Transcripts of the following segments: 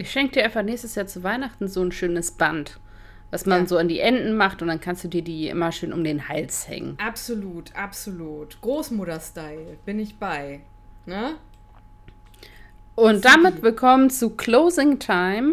Ich schenke dir einfach nächstes Jahr zu Weihnachten so ein schönes Band, was man Ja. so an die Enden macht und dann kannst du dir die immer schön um den Hals hängen. Absolut, absolut. Großmutter-Style, bin ich bei. Ne? Und damit willkommen zu Closing Time.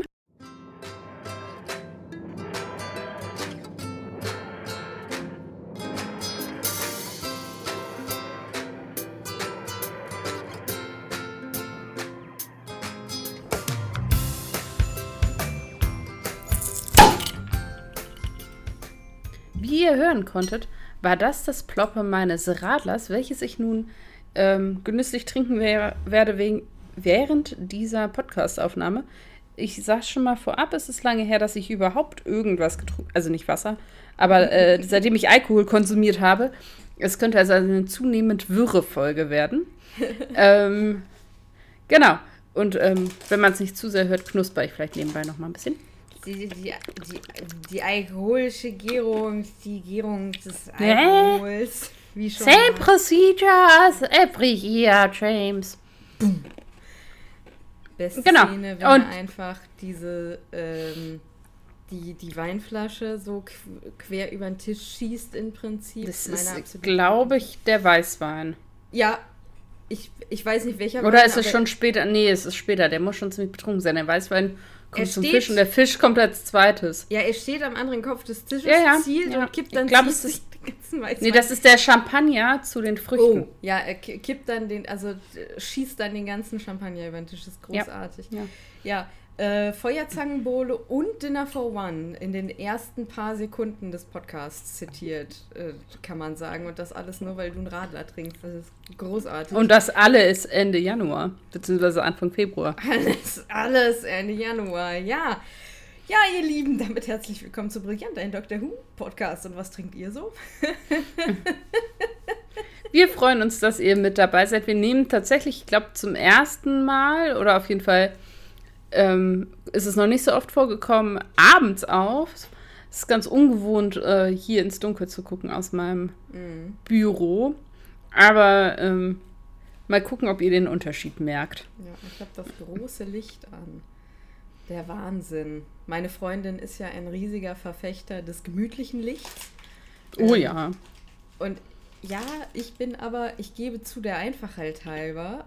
Konntet, war das das Ploppen meines Radlers, welches ich nun ähm, genüsslich trinken wer werde wegen, während dieser Podcastaufnahme. Ich sag schon mal vorab, es ist lange her, dass ich überhaupt irgendwas getrunken also nicht Wasser, aber äh, seitdem ich Alkohol konsumiert habe. Es könnte also eine zunehmend wirre Folge werden. ähm, genau. Und ähm, wenn man es nicht zu sehr hört, knusper ich vielleicht nebenbei noch mal ein bisschen. Die, die, die, die, alkoholische Gärung, die Gärung des? Alkohols. Wie schon Same mal. procedure as every year, James. Beste Genau. Szene, wenn Und- einfach diese, ähm, die, die Weinflasche so qu- quer über den Tisch schießt im Prinzip. Das Meine ist, glaube ich, der Weißwein. Ja, ich, ich weiß nicht welcher Oder Wein, ist es schon später? Nee, es ist später. Der muss schon ziemlich betrunken sein. Der Weißwein kommt Er zum steht- Fisch und der Fisch kommt als zweites. Ja, er steht am anderen Kopf des Tisches, Ja, ja, zielt ja. und kippt Ich dann glaub, zieht es ist- den ganzen Weißwein. Nee, das ist der Champagner zu den Früchten. Oh, ja, er ki- kippt dann den, also äh, schießt dann den ganzen Champagner über den Tisch. Das ist großartig. Ja. Ja, äh, Feuerzangenbowle und Dinner for One in den ersten paar Sekunden des Podcasts zitiert, äh, kann man sagen. Und das alles nur, weil du einen Radler trinkst. Das ist großartig. Und das alle ist Ende Januar, beziehungsweise Anfang Februar. alles, alles Ende Januar, ja. Ja, ihr Lieben, damit herzlich willkommen zu Brillant, ein Doctor Who Podcast. Und was trinkt ihr so? Wir freuen uns, dass ihr mit dabei seid. Wir nehmen tatsächlich, ich glaube, zum ersten Mal oder auf jeden Fall ähm, ist es noch nicht so oft vorgekommen, abends auf. Es ist ganz ungewohnt, äh, hier ins Dunkel zu gucken aus meinem Mm, Büro. Aber ähm, mal gucken, ob ihr den Unterschied merkt. Ja, ich habe das große Licht an. Der Wahnsinn. Meine Freundin ist ja ein riesiger Verfechter des gemütlichen Lichts. Oh Ähm, ja. Und ja, ich bin aber, ich gebe zu der Einfachheit halber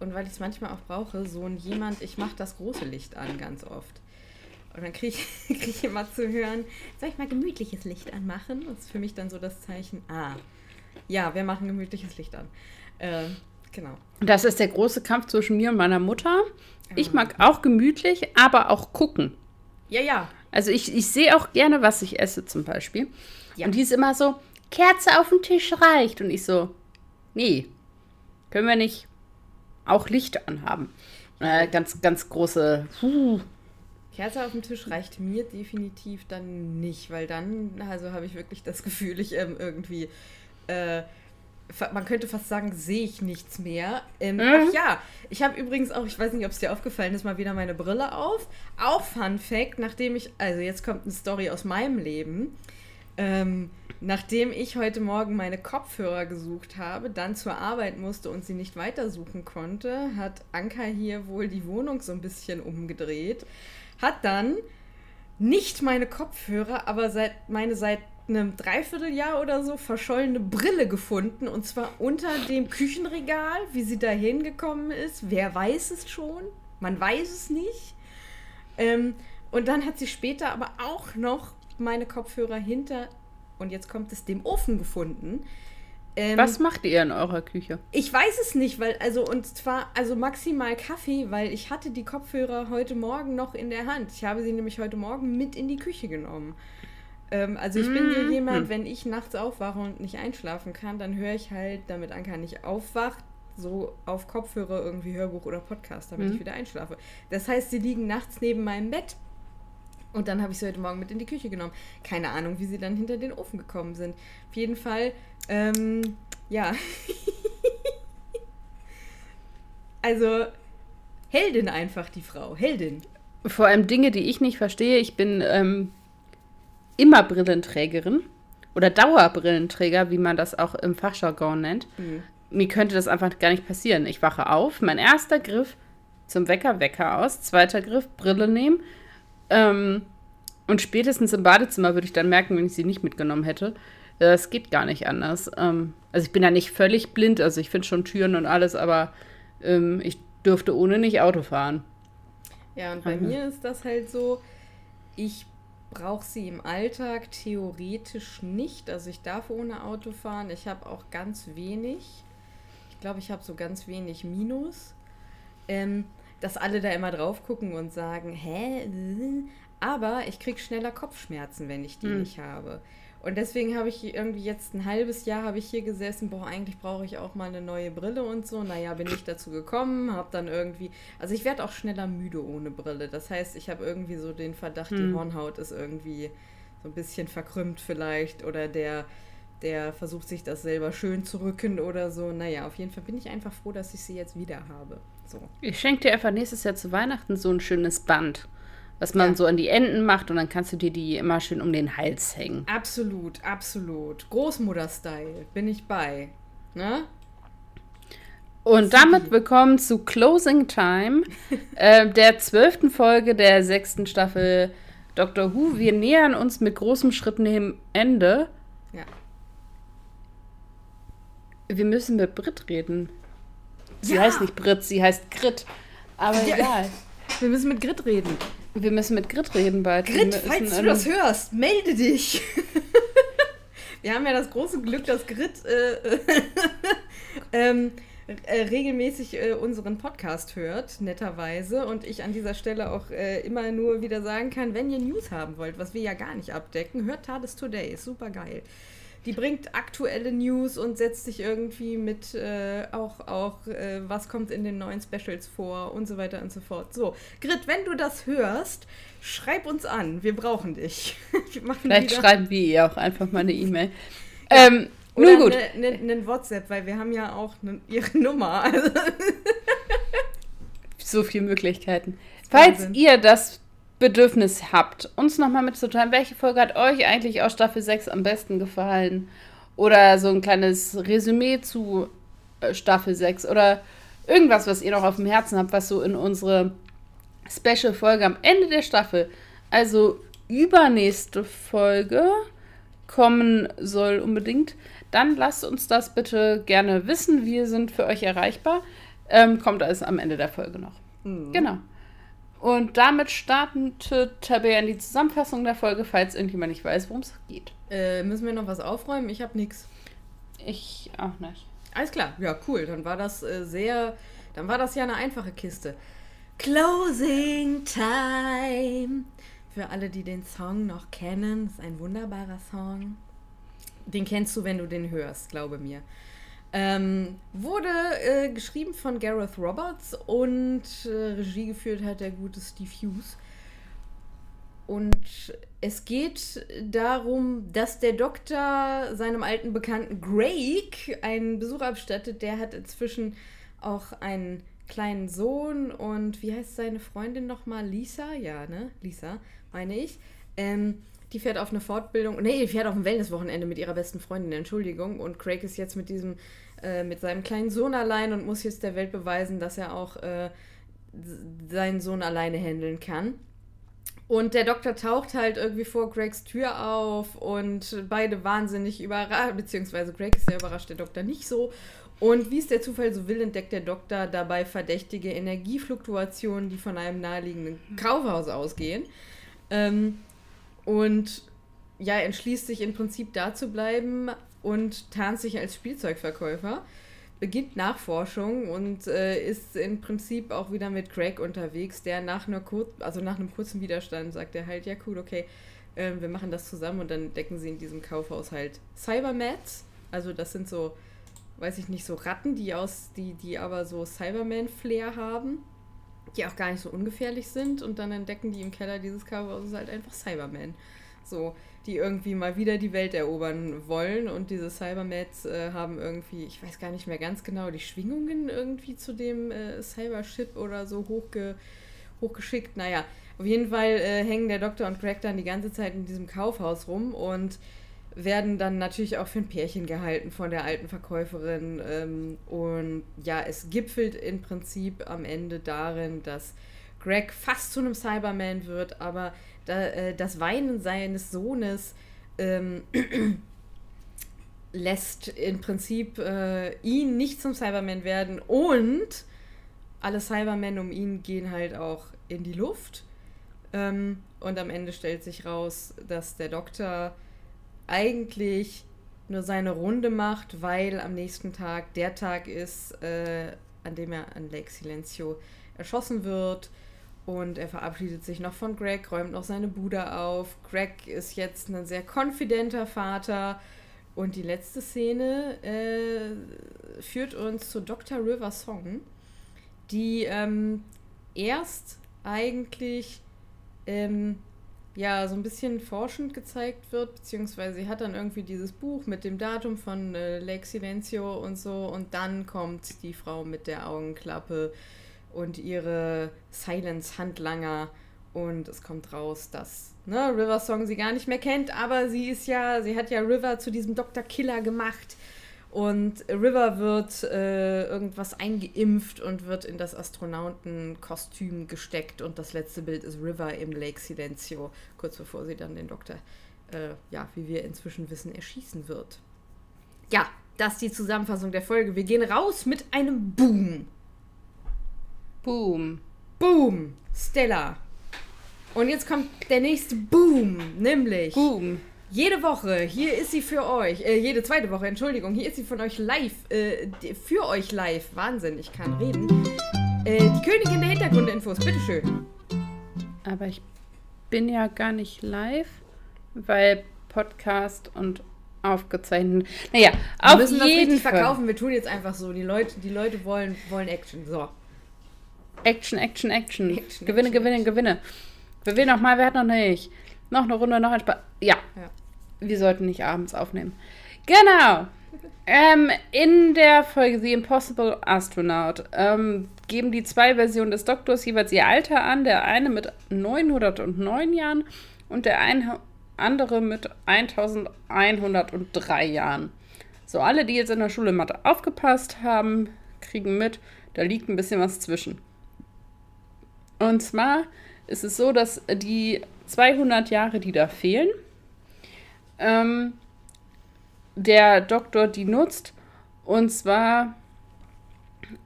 und weil ich es manchmal auch brauche, so ein jemand, ich mache das große Licht an ganz oft. Und dann kriege ich, krieg ich immer zu hören, soll ich mal gemütliches Licht anmachen? Das ist für mich dann so das Zeichen, ah, ja, wir machen gemütliches Licht an. Ähm, genau. Das ist der große Kampf zwischen mir und meiner Mutter. Ich Ah. mag auch gemütlich, aber auch gucken. Ja, ja. Also ich, ich sehe auch gerne, was ich esse zum Beispiel. Ja. Und die ist immer so, Kerze auf dem Tisch reicht. Und ich so, nee, können wir nicht auch Licht anhaben. Äh, ganz, ganz große, huh. Kerze auf dem Tisch reicht mir definitiv dann nicht, weil dann, also habe ich wirklich das Gefühl, ich ähm, irgendwie, äh, man könnte fast sagen, sehe ich nichts mehr. Ähm, Mhm. Ach ja, ich habe übrigens auch, ich weiß nicht, ob es dir aufgefallen ist, mal wieder meine Brille auf. Auch Fun Fact, nachdem ich, also jetzt kommt eine Story aus meinem Leben. Ähm, nachdem ich heute Morgen meine Kopfhörer gesucht habe, dann zur Arbeit musste und sie nicht weitersuchen konnte, hat Anka hier wohl die Wohnung so ein bisschen umgedreht, hat dann nicht meine Kopfhörer, aber seit meine seit einem Dreivierteljahr oder so verschollene Brille gefunden und zwar unter dem Küchenregal, wie sie da hingekommen ist. Wer weiß es schon? Man weiß es nicht. Ähm, und dann hat sie später aber auch noch meine Kopfhörer hinter, und jetzt kommt es, dem Ofen gefunden. Ähm, Was macht ihr in eurer Küche? ich weiß es nicht, weil, also, und zwar, also maximal Kaffee, weil ich hatte die Kopfhörer heute Morgen noch in der Hand. Ich habe sie nämlich heute Morgen mit in die Küche genommen. Ähm, also ich bin hier Mhm. jemand, wenn ich nachts aufwache und nicht einschlafen kann, dann höre ich halt, damit Anka nicht aufwacht, so auf Kopfhörer irgendwie Hörbuch oder Podcast, damit Mhm. ich wieder einschlafe. Das heißt, sie liegen nachts neben meinem Bett. Und dann habe ich sie heute Morgen mit in die Küche genommen. Keine Ahnung, wie sie dann hinter den Ofen gekommen sind. Auf jeden Fall, ähm, ja. also, Heldin einfach, die Frau. Heldin. Vor allem Dinge, die ich nicht verstehe. Ich bin ähm, immer Brillenträgerin oder Dauerbrillenträger, wie man das auch im Fachjargon nennt. Mhm. Mir könnte das einfach gar nicht passieren. Ich wache auf, mein erster Griff zum Wecker, Wecker aus, zweiter Griff, Brille nehmen. Ähm, und spätestens im Badezimmer würde ich dann merken, wenn ich sie nicht mitgenommen hätte. Es geht gar nicht anders. Ähm, also ich bin ja nicht völlig blind, also ich finde schon Türen und alles, aber ähm, ich dürfte ohne nicht Auto fahren. Ja, und bei mhm. mir ist das halt so, ich brauche sie im Alltag theoretisch nicht. Also ich darf ohne Auto fahren. Ich habe auch ganz wenig. Ich glaube, ich habe so ganz wenig Minus. Ähm, dass alle da immer drauf gucken und sagen, hä? Aber ich kriege schneller Kopfschmerzen, wenn ich die mhm. nicht habe. Und deswegen habe ich irgendwie jetzt ein halbes Jahr habe ich hier gesessen, boah, eigentlich brauche ich auch mal eine neue Brille und so. Naja, bin ich dazu gekommen, habe dann irgendwie, also ich werde auch schneller müde ohne Brille. Das heißt, ich habe irgendwie so den Verdacht, hm. die Hornhaut ist irgendwie so ein bisschen verkrümmt vielleicht oder der, der versucht sich das selber schön zu rücken oder so. Naja, auf jeden Fall bin ich einfach froh, dass ich sie jetzt wieder habe. So. Ich schenke dir einfach nächstes Jahr zu Weihnachten so ein schönes Band was man ja. so an die Enden macht und dann kannst du dir die immer schön um den Hals hängen. Absolut, absolut. Großmutter-Style, bin ich bei. Ne? Und damit willkommen zu Closing Time, äh, der zwölften Folge der sechsten Staffel Doctor Who. Wir nähern uns mit großen Schritten dem Ende. Ja. Wir müssen mit Brit reden. Sie ja. heißt nicht Brit, sie heißt Grit. Aber ja. egal. Wir müssen mit Grit reden. Wir müssen mit Grit reden bald. Grit, falls du das hörst, melde dich. Wir haben ja das große Glück, dass Grit äh, ähm, äh, regelmäßig äh, unseren Podcast hört, netterweise. Und ich an dieser Stelle auch äh, immer nur wieder sagen kann, wenn ihr News haben wollt, was wir ja gar nicht abdecken, hört TARDIS Today. Ist super geil die bringt aktuelle News und setzt sich irgendwie mit äh, auch, auch äh, was kommt in den neuen Specials vor und so weiter und so fort. So, Grit, wenn du das hörst, schreib uns an. Wir brauchen dich. Vielleicht wieder. schreiben wir ihr auch einfach mal eine E-Mail. Ja. Ähm, Oder gut. Einen ne, ne WhatsApp, weil wir haben ja auch ne, ihre Nummer. so viele Möglichkeiten. Falls ihr das Bedürfnis habt, uns nochmal mitzuteilen, welche Folge hat euch eigentlich aus Staffel 6 am besten gefallen? Oder so ein kleines Resümee zu äh, Staffel 6 oder irgendwas, was ihr noch auf dem Herzen habt, was so in unsere Special-Folge am Ende der Staffel, also übernächste Folge, kommen soll unbedingt, dann lasst uns das bitte gerne wissen. Wir sind für euch erreichbar. Ähm, kommt alles am Ende der Folge noch. Mhm. Genau. Und damit startete Tabea in die Zusammenfassung der Folge, falls irgendjemand nicht weiß, worum es geht. Äh, müssen wir noch was aufräumen? Ich habe nichts. Ich auch nicht. Alles klar, ja, cool. Dann war das äh, sehr. Dann war das ja eine einfache Kiste. Closing Time. Für alle, die den Song noch kennen, ist ein wunderbarer Song. Den kennst du, wenn du den hörst, glaube mir. Ähm, wurde äh, geschrieben von Gareth Roberts und äh, Regie geführt hat der gute Steve Hughes. Und es geht darum, dass der Doktor seinem alten Bekannten Greg einen Besuch abstattet. Der hat inzwischen auch einen kleinen Sohn und wie heißt seine Freundin nochmal? Lisa? Ja, ne? Lisa, meine ich. Ähm, die fährt auf eine Fortbildung, nee, die fährt auf ein Wellnesswochenende mit ihrer besten Freundin, Entschuldigung. Und Craig ist jetzt mit diesem, äh, mit seinem kleinen Sohn allein und muss jetzt der Welt beweisen, dass er auch äh, seinen Sohn alleine handeln kann. Und der Doktor taucht halt irgendwie vor Craigs Tür auf und beide wahnsinnig überrascht, beziehungsweise Craig ist sehr überrascht, der Doktor nicht so. Und wie es der Zufall so will, entdeckt der Doktor dabei verdächtige Energiefluktuationen, die von einem naheliegenden Kaufhaus ausgehen. Ähm, und ja, entschließt sich im Prinzip da zu bleiben und tarnt sich als Spielzeugverkäufer, beginnt Nachforschung und äh, ist im Prinzip auch wieder mit Craig unterwegs, der nach, einer kur also nach einem kurzen Widerstand sagt er halt, ja cool, okay, äh, wir machen das zusammen und dann decken sie in diesem Kaufhaus halt Cybermats. Also das sind so, weiß ich nicht, so Ratten, die aus, die, die aber so Cyberman-Flair haben die auch gar nicht so ungefährlich sind und dann entdecken die im Keller dieses Kaufhauses halt einfach Cybermen. So, die irgendwie mal wieder die Welt erobern wollen und diese Cybermats äh, haben irgendwie, ich weiß gar nicht mehr ganz genau, die Schwingungen irgendwie zu dem äh, Cybership oder so hochge hochgeschickt. Naja, auf jeden Fall äh, hängen der Doktor und Craig dann die ganze Zeit in diesem Kaufhaus rum und werden dann natürlich auch für ein Pärchen gehalten von der alten Verkäuferin. Ähm, und ja, es gipfelt im Prinzip am Ende darin, dass Greg fast zu einem Cyberman wird, aber das Weinen seines Sohnes ähm, lässt im Prinzip äh, ihn nicht zum Cyberman werden und alle Cybermen um ihn gehen halt auch in die Luft. Ähm, und am Ende stellt sich raus, dass der Doktor eigentlich nur seine Runde macht, weil am nächsten Tag der Tag ist, äh, an dem er an Lake Silencio erschossen wird. Und er verabschiedet sich noch von Greg, räumt noch seine Bude auf. Greg ist jetzt ein sehr konfidenter Vater. Und die letzte Szene äh, führt uns zu Dr. River Song, die ähm, erst eigentlich ähm, ja so ein bisschen forschend gezeigt wird, beziehungsweise sie hat dann irgendwie dieses Buch mit dem Datum von äh, Lake Silencio und so und dann kommt die Frau mit der Augenklappe und ihre Silence-Handlanger und es kommt raus, dass ne, River Song sie gar nicht mehr kennt, aber sie ist ja, sie hat ja River zu diesem Dr. Killer gemacht und River wird äh, irgendwas eingeimpft und wird in das Astronautenkostüm gesteckt. Und das letzte Bild ist River im Lake Silencio, kurz bevor sie dann den Doktor, äh, ja, wie wir inzwischen wissen, erschießen wird. Ja, das ist die Zusammenfassung der Folge. Wir gehen raus mit einem Boom. Boom. Boom. Stella. Und jetzt kommt der nächste Boom, nämlich. Boom. Jede Woche, hier ist sie für euch, äh, jede zweite Woche, Entschuldigung, hier ist sie von euch live, äh, für euch live. Wahnsinn, ich kann reden. Äh, die Königin der Hintergrundinfos, bitteschön. Aber ich bin ja gar nicht live, weil Podcast und aufgezeichnet. Naja, wir auf müssen jeden das richtig Fall. verkaufen. Wir tun jetzt einfach so. Die Leute, die Leute wollen, wollen Action. So. Action, Action, Action. Action gewinne, Action, gewinne, Action. gewinne. Wer will noch mal, wer hat noch nicht? Noch eine Runde, noch ein Spaß. Ja. ja wir sollten nicht abends aufnehmen. Genau. Ähm, in der Folge The Impossible Astronaut ähm, geben die zwei Versionen des Doktors jeweils ihr Alter an. Der eine mit 909 Jahren und der ein, andere mit 1103 Jahren. So, alle, die jetzt in der Schule Mathe aufgepasst haben, kriegen mit, da liegt ein bisschen was zwischen. Und zwar ist es so, dass die 200 Jahre, die da fehlen, ähm, der Doktor die nutzt. Und zwar,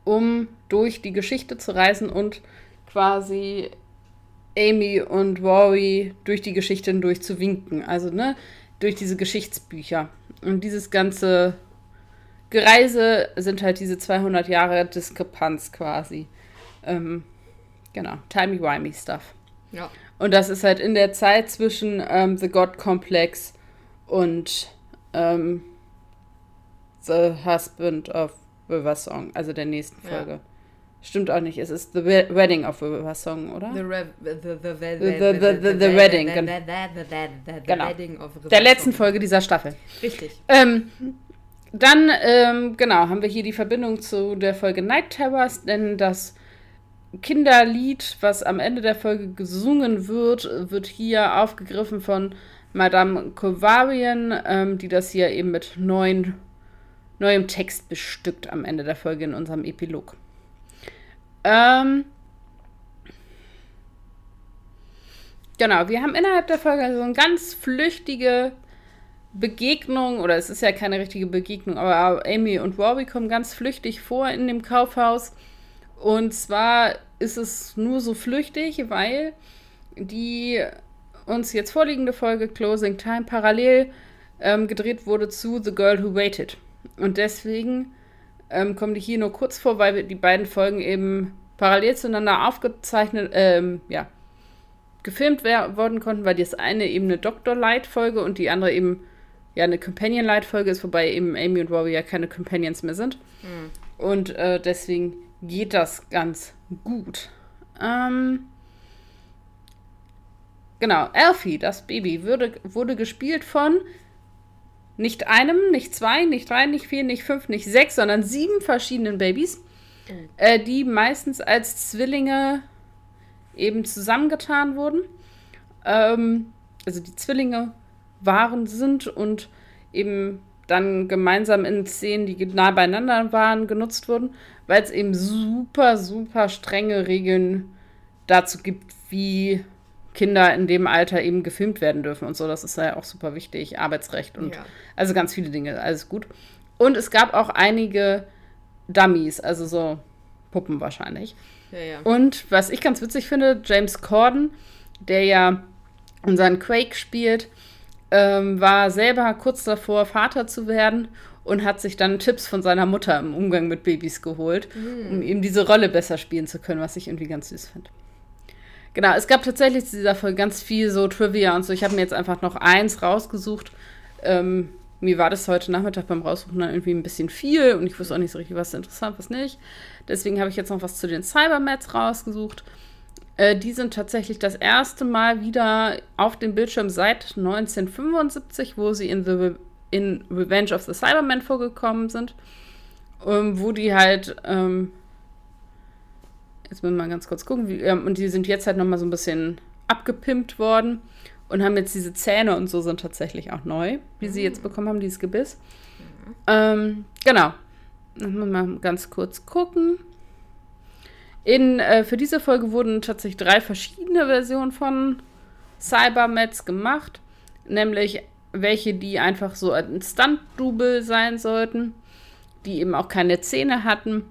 um durch die Geschichte zu reisen und quasi Amy und Rory durch die Geschichte hindurch zu winken. Also, ne, durch diese Geschichtsbücher. Und dieses ganze Gereise sind halt diese 200 Jahre Diskrepanz quasi. Ähm, genau, timey-wimey Stuff. Ja. Und das ist halt in der Zeit zwischen ähm, The God Complex und ähm, The Husband of River Song, also der nächsten Folge. Ja. Stimmt auch nicht, es ist The Wedding of River Song, oder? The, Wedding. Genau. Der letzten Folge dieser Staffel. Richtig. Ähm, dann, ähm, genau, haben wir hier die Verbindung zu der Folge Night Terrors, denn das Kinderlied, was am Ende der Folge gesungen wird, wird hier aufgegriffen von Madame Kovarian, ähm, die das hier eben mit neuen, neuem Text bestückt am Ende der Folge in unserem Epilog. Ähm, genau, wir haben innerhalb der Folge so eine ganz flüchtige Begegnung, oder es ist ja keine richtige Begegnung, aber Amy und Robbie kommen ganz flüchtig vor in dem Kaufhaus. Und zwar ist es nur so flüchtig, weil die uns jetzt vorliegende Folge Closing Time parallel ähm, gedreht wurde zu The Girl Who Waited. Und deswegen ähm, kommen die hier nur kurz vor, weil die beiden Folgen eben parallel zueinander aufgezeichnet, ähm, ja, gefilmt worden konnten, weil das eine eben eine Doctor-Light-Folge und die andere eben ja eine Companion-Light-Folge ist, wobei eben Amy und Robbie ja keine Companions mehr sind. Mhm. Und äh, deswegen geht das ganz gut. Ähm, Genau, Alfie, das Baby, würde, wurde gespielt von nicht einem, nicht zwei, nicht drei, nicht vier, nicht fünf, nicht sechs, sondern sieben verschiedenen Babys, mhm. äh, die meistens als Zwillinge eben zusammengetan wurden. Ähm, also die Zwillinge waren, sind und eben dann gemeinsam in Szenen, die nah beieinander waren, genutzt wurden, weil es eben super, super strenge Regeln dazu gibt, wie Kinder in dem Alter eben gefilmt werden dürfen und so. Das ist ja auch super wichtig. Arbeitsrecht und ja. also ganz viele Dinge. Alles gut. Und es gab auch einige Dummies, also so Puppen wahrscheinlich. Ja, ja. Und was ich ganz witzig finde, James Corden, der ja unseren Quake spielt, ähm, war selber kurz davor, Vater zu werden und hat sich dann Tipps von seiner Mutter im Umgang mit Babys geholt, mhm. um eben diese Rolle besser spielen zu können, was ich irgendwie ganz süß finde. Genau, es gab tatsächlich zu dieser Folge ganz viel so Trivia und so. Ich habe mir jetzt einfach noch eins rausgesucht. Ähm, mir war das heute Nachmittag beim Raussuchen dann irgendwie ein bisschen viel und ich wusste auch nicht so richtig, was interessant, was nicht. Deswegen habe ich jetzt noch was zu den Cybermats rausgesucht. Äh, die sind tatsächlich das erste Mal wieder auf dem Bildschirm seit 1975, wo sie in, the, in Revenge of the Cybermen vorgekommen sind. Ähm, wo die halt, ähm, jetzt müssen wir mal ganz kurz gucken, wie, ähm, und die sind jetzt halt nochmal so ein bisschen abgepimpt worden und haben jetzt diese Zähne und so sind tatsächlich auch neu, wie sie jetzt bekommen haben, dieses Gebiss. Mhm. Ähm, genau. Mal ganz kurz gucken. In, äh, für diese Folge wurden tatsächlich drei verschiedene Versionen von Cybermets gemacht. Nämlich welche, die einfach so ein Stunt-Double sein sollten, die eben auch keine Zähne hatten,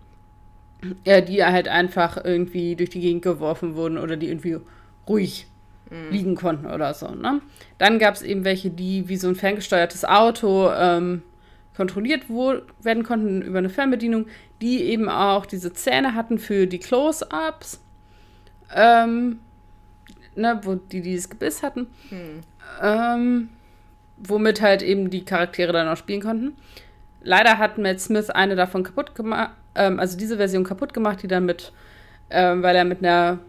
ja, die halt einfach irgendwie durch die Gegend geworfen wurden oder die irgendwie ruhig mhm. liegen konnten oder so. Ne? Dann gab es eben welche, die wie so ein ferngesteuertes Auto ähm, kontrolliert werden konnten über eine Fernbedienung, die eben auch diese Zähne hatten für die Close-Ups, ähm, ne, wo die dieses Gebiss hatten, hm. ähm, womit halt eben die Charaktere dann auch spielen konnten. Leider hat Matt Smith eine davon kaputt gemacht, ähm, also diese Version kaputt gemacht, die dann mit, ähm, weil er mit einer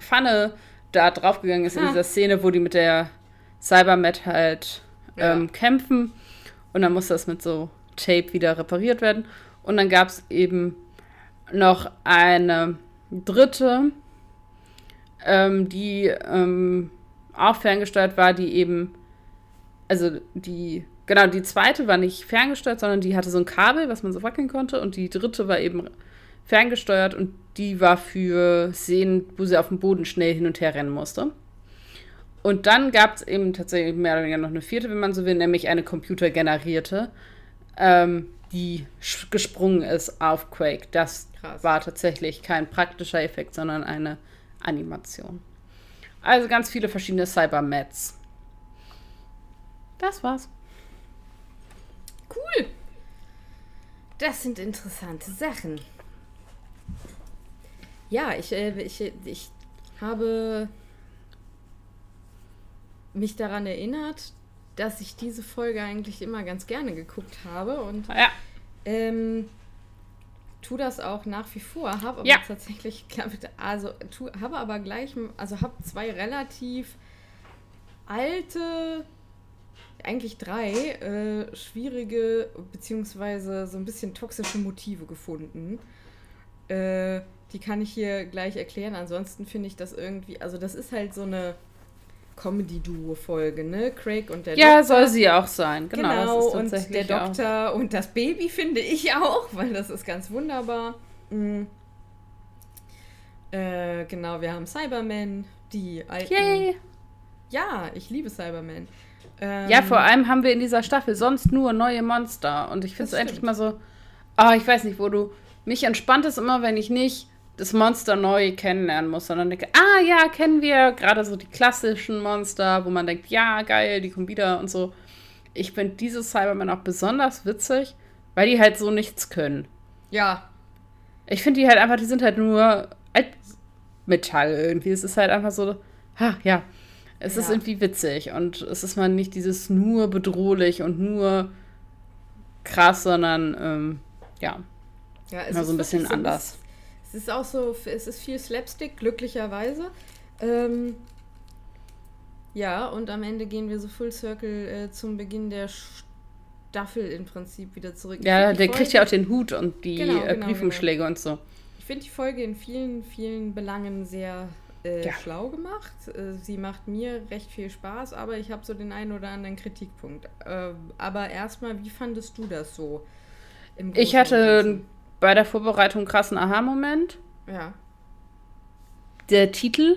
Pfanne da draufgegangen ist ah. in dieser Szene, wo die mit der Cybermet halt ja. Ähm, kämpfen und dann muss das mit so Tape wieder repariert werden. Und dann gab es eben noch eine dritte, ähm, die ähm, auch ferngesteuert war, die eben, also die, genau, die zweite war nicht ferngesteuert, sondern die hatte so ein Kabel, was man so wackeln konnte. Und die dritte war eben ferngesteuert und die war für Szenen, wo sie auf dem Boden schnell hin und her rennen musste. Und dann gab es eben tatsächlich mehr oder weniger noch eine vierte, wenn man so will, nämlich eine computergenerierte, ähm, die gesprungen ist auf Quake. Das Krass. war tatsächlich kein praktischer Effekt, sondern eine Animation. Also ganz viele verschiedene Cybermats. Das war's. Cool. Das sind interessante Sachen. Ja, ich, äh, ich, ich habe mich daran erinnert, dass ich diese Folge eigentlich immer ganz gerne geguckt habe und ja. ähm, tu das auch nach wie vor. Habe aber ja. tatsächlich, also tu, habe aber gleich, also habe zwei relativ alte, eigentlich drei äh, schwierige beziehungsweise so ein bisschen toxische Motive gefunden. Äh, die kann ich hier gleich erklären. Ansonsten finde ich das irgendwie, also das ist halt so eine Comedy-Duo-Folge, ne? Craig und der ja, Doktor. Ja, soll sie auch sein. Genau, genau und der Doktor auch. und das Baby finde ich auch, weil das ist ganz wunderbar. Mhm. Äh, genau, wir haben Cybermen, die alten. Yay! Ja, ich liebe Cybermen. Ähm, ja, vor allem haben wir in dieser Staffel sonst nur neue Monster. Und ich finde es endlich mal so. Ah, oh, ich weiß nicht, wo du. Mich entspannt es immer, wenn ich nicht das Monster neu kennenlernen muss, sondern denke, ah ja, kennen wir gerade so die klassischen Monster, wo man denkt, ja, geil, die kommen wieder und so. Ich finde diese Cybermen auch besonders witzig, weil die halt so nichts können. Ja. Ich finde die halt einfach, die sind halt nur Altmetall irgendwie. Es ist halt einfach so, ha, ja. Es ja. ist irgendwie witzig und es ist mal nicht dieses nur bedrohlich und nur krass, sondern ähm, ja. Ja, es ist so ein bisschen anders. Es ist auch so, es ist viel Slapstick, glücklicherweise. Ähm, ja, und am Ende gehen wir so Full Circle äh, zum Beginn der Staffel im Prinzip wieder zurück. Ja, der Folge, kriegt ja auch den Hut und die genau, äh, genau, Briefumschläge genau. und so. Ich finde die Folge in vielen, vielen Belangen sehr äh, Ja. schlau gemacht. Äh, sie macht mir recht viel Spaß, aber ich habe so den einen oder anderen Kritikpunkt. Äh, aber erstmal, wie fandest du das so? Ich hatte? Bei der Vorbereitung krassen Aha-Moment. Ja. Der Titel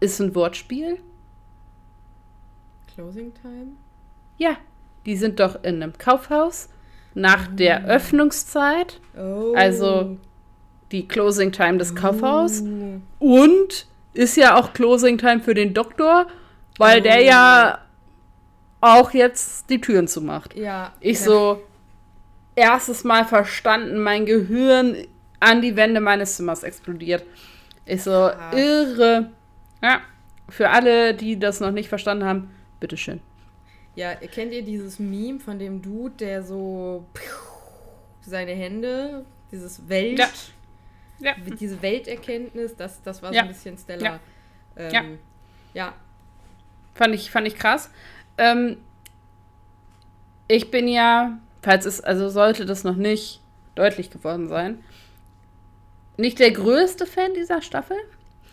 ist ein Wortspiel. Closing Time? Ja, die sind doch in einem Kaufhaus nach der Öffnungszeit, Oh. Also, die Closing Time des Kaufhaus. Uh. Und ist ja auch Closing Time für den Doktor, weil Oh. der ja auch jetzt die Türen zumacht. Ja. Ich ja. so erstes Mal verstanden, mein Gehirn an die Wände meines Zimmers explodiert. Ich so Krass. irre. Ja, für alle, die das noch nicht verstanden haben, bitteschön. Ja, kennt ihr dieses Meme von dem Dude, der so seine Hände, dieses Welt, Ja. Ja. diese Welterkenntnis, das, das war so Ja. ein bisschen Stella. Ja. Ähm, ja. Fand ich, fand ich krass. Ähm, ich bin ja, falls es, also sollte das noch nicht deutlich geworden sein, nicht der größte Fan dieser Staffel.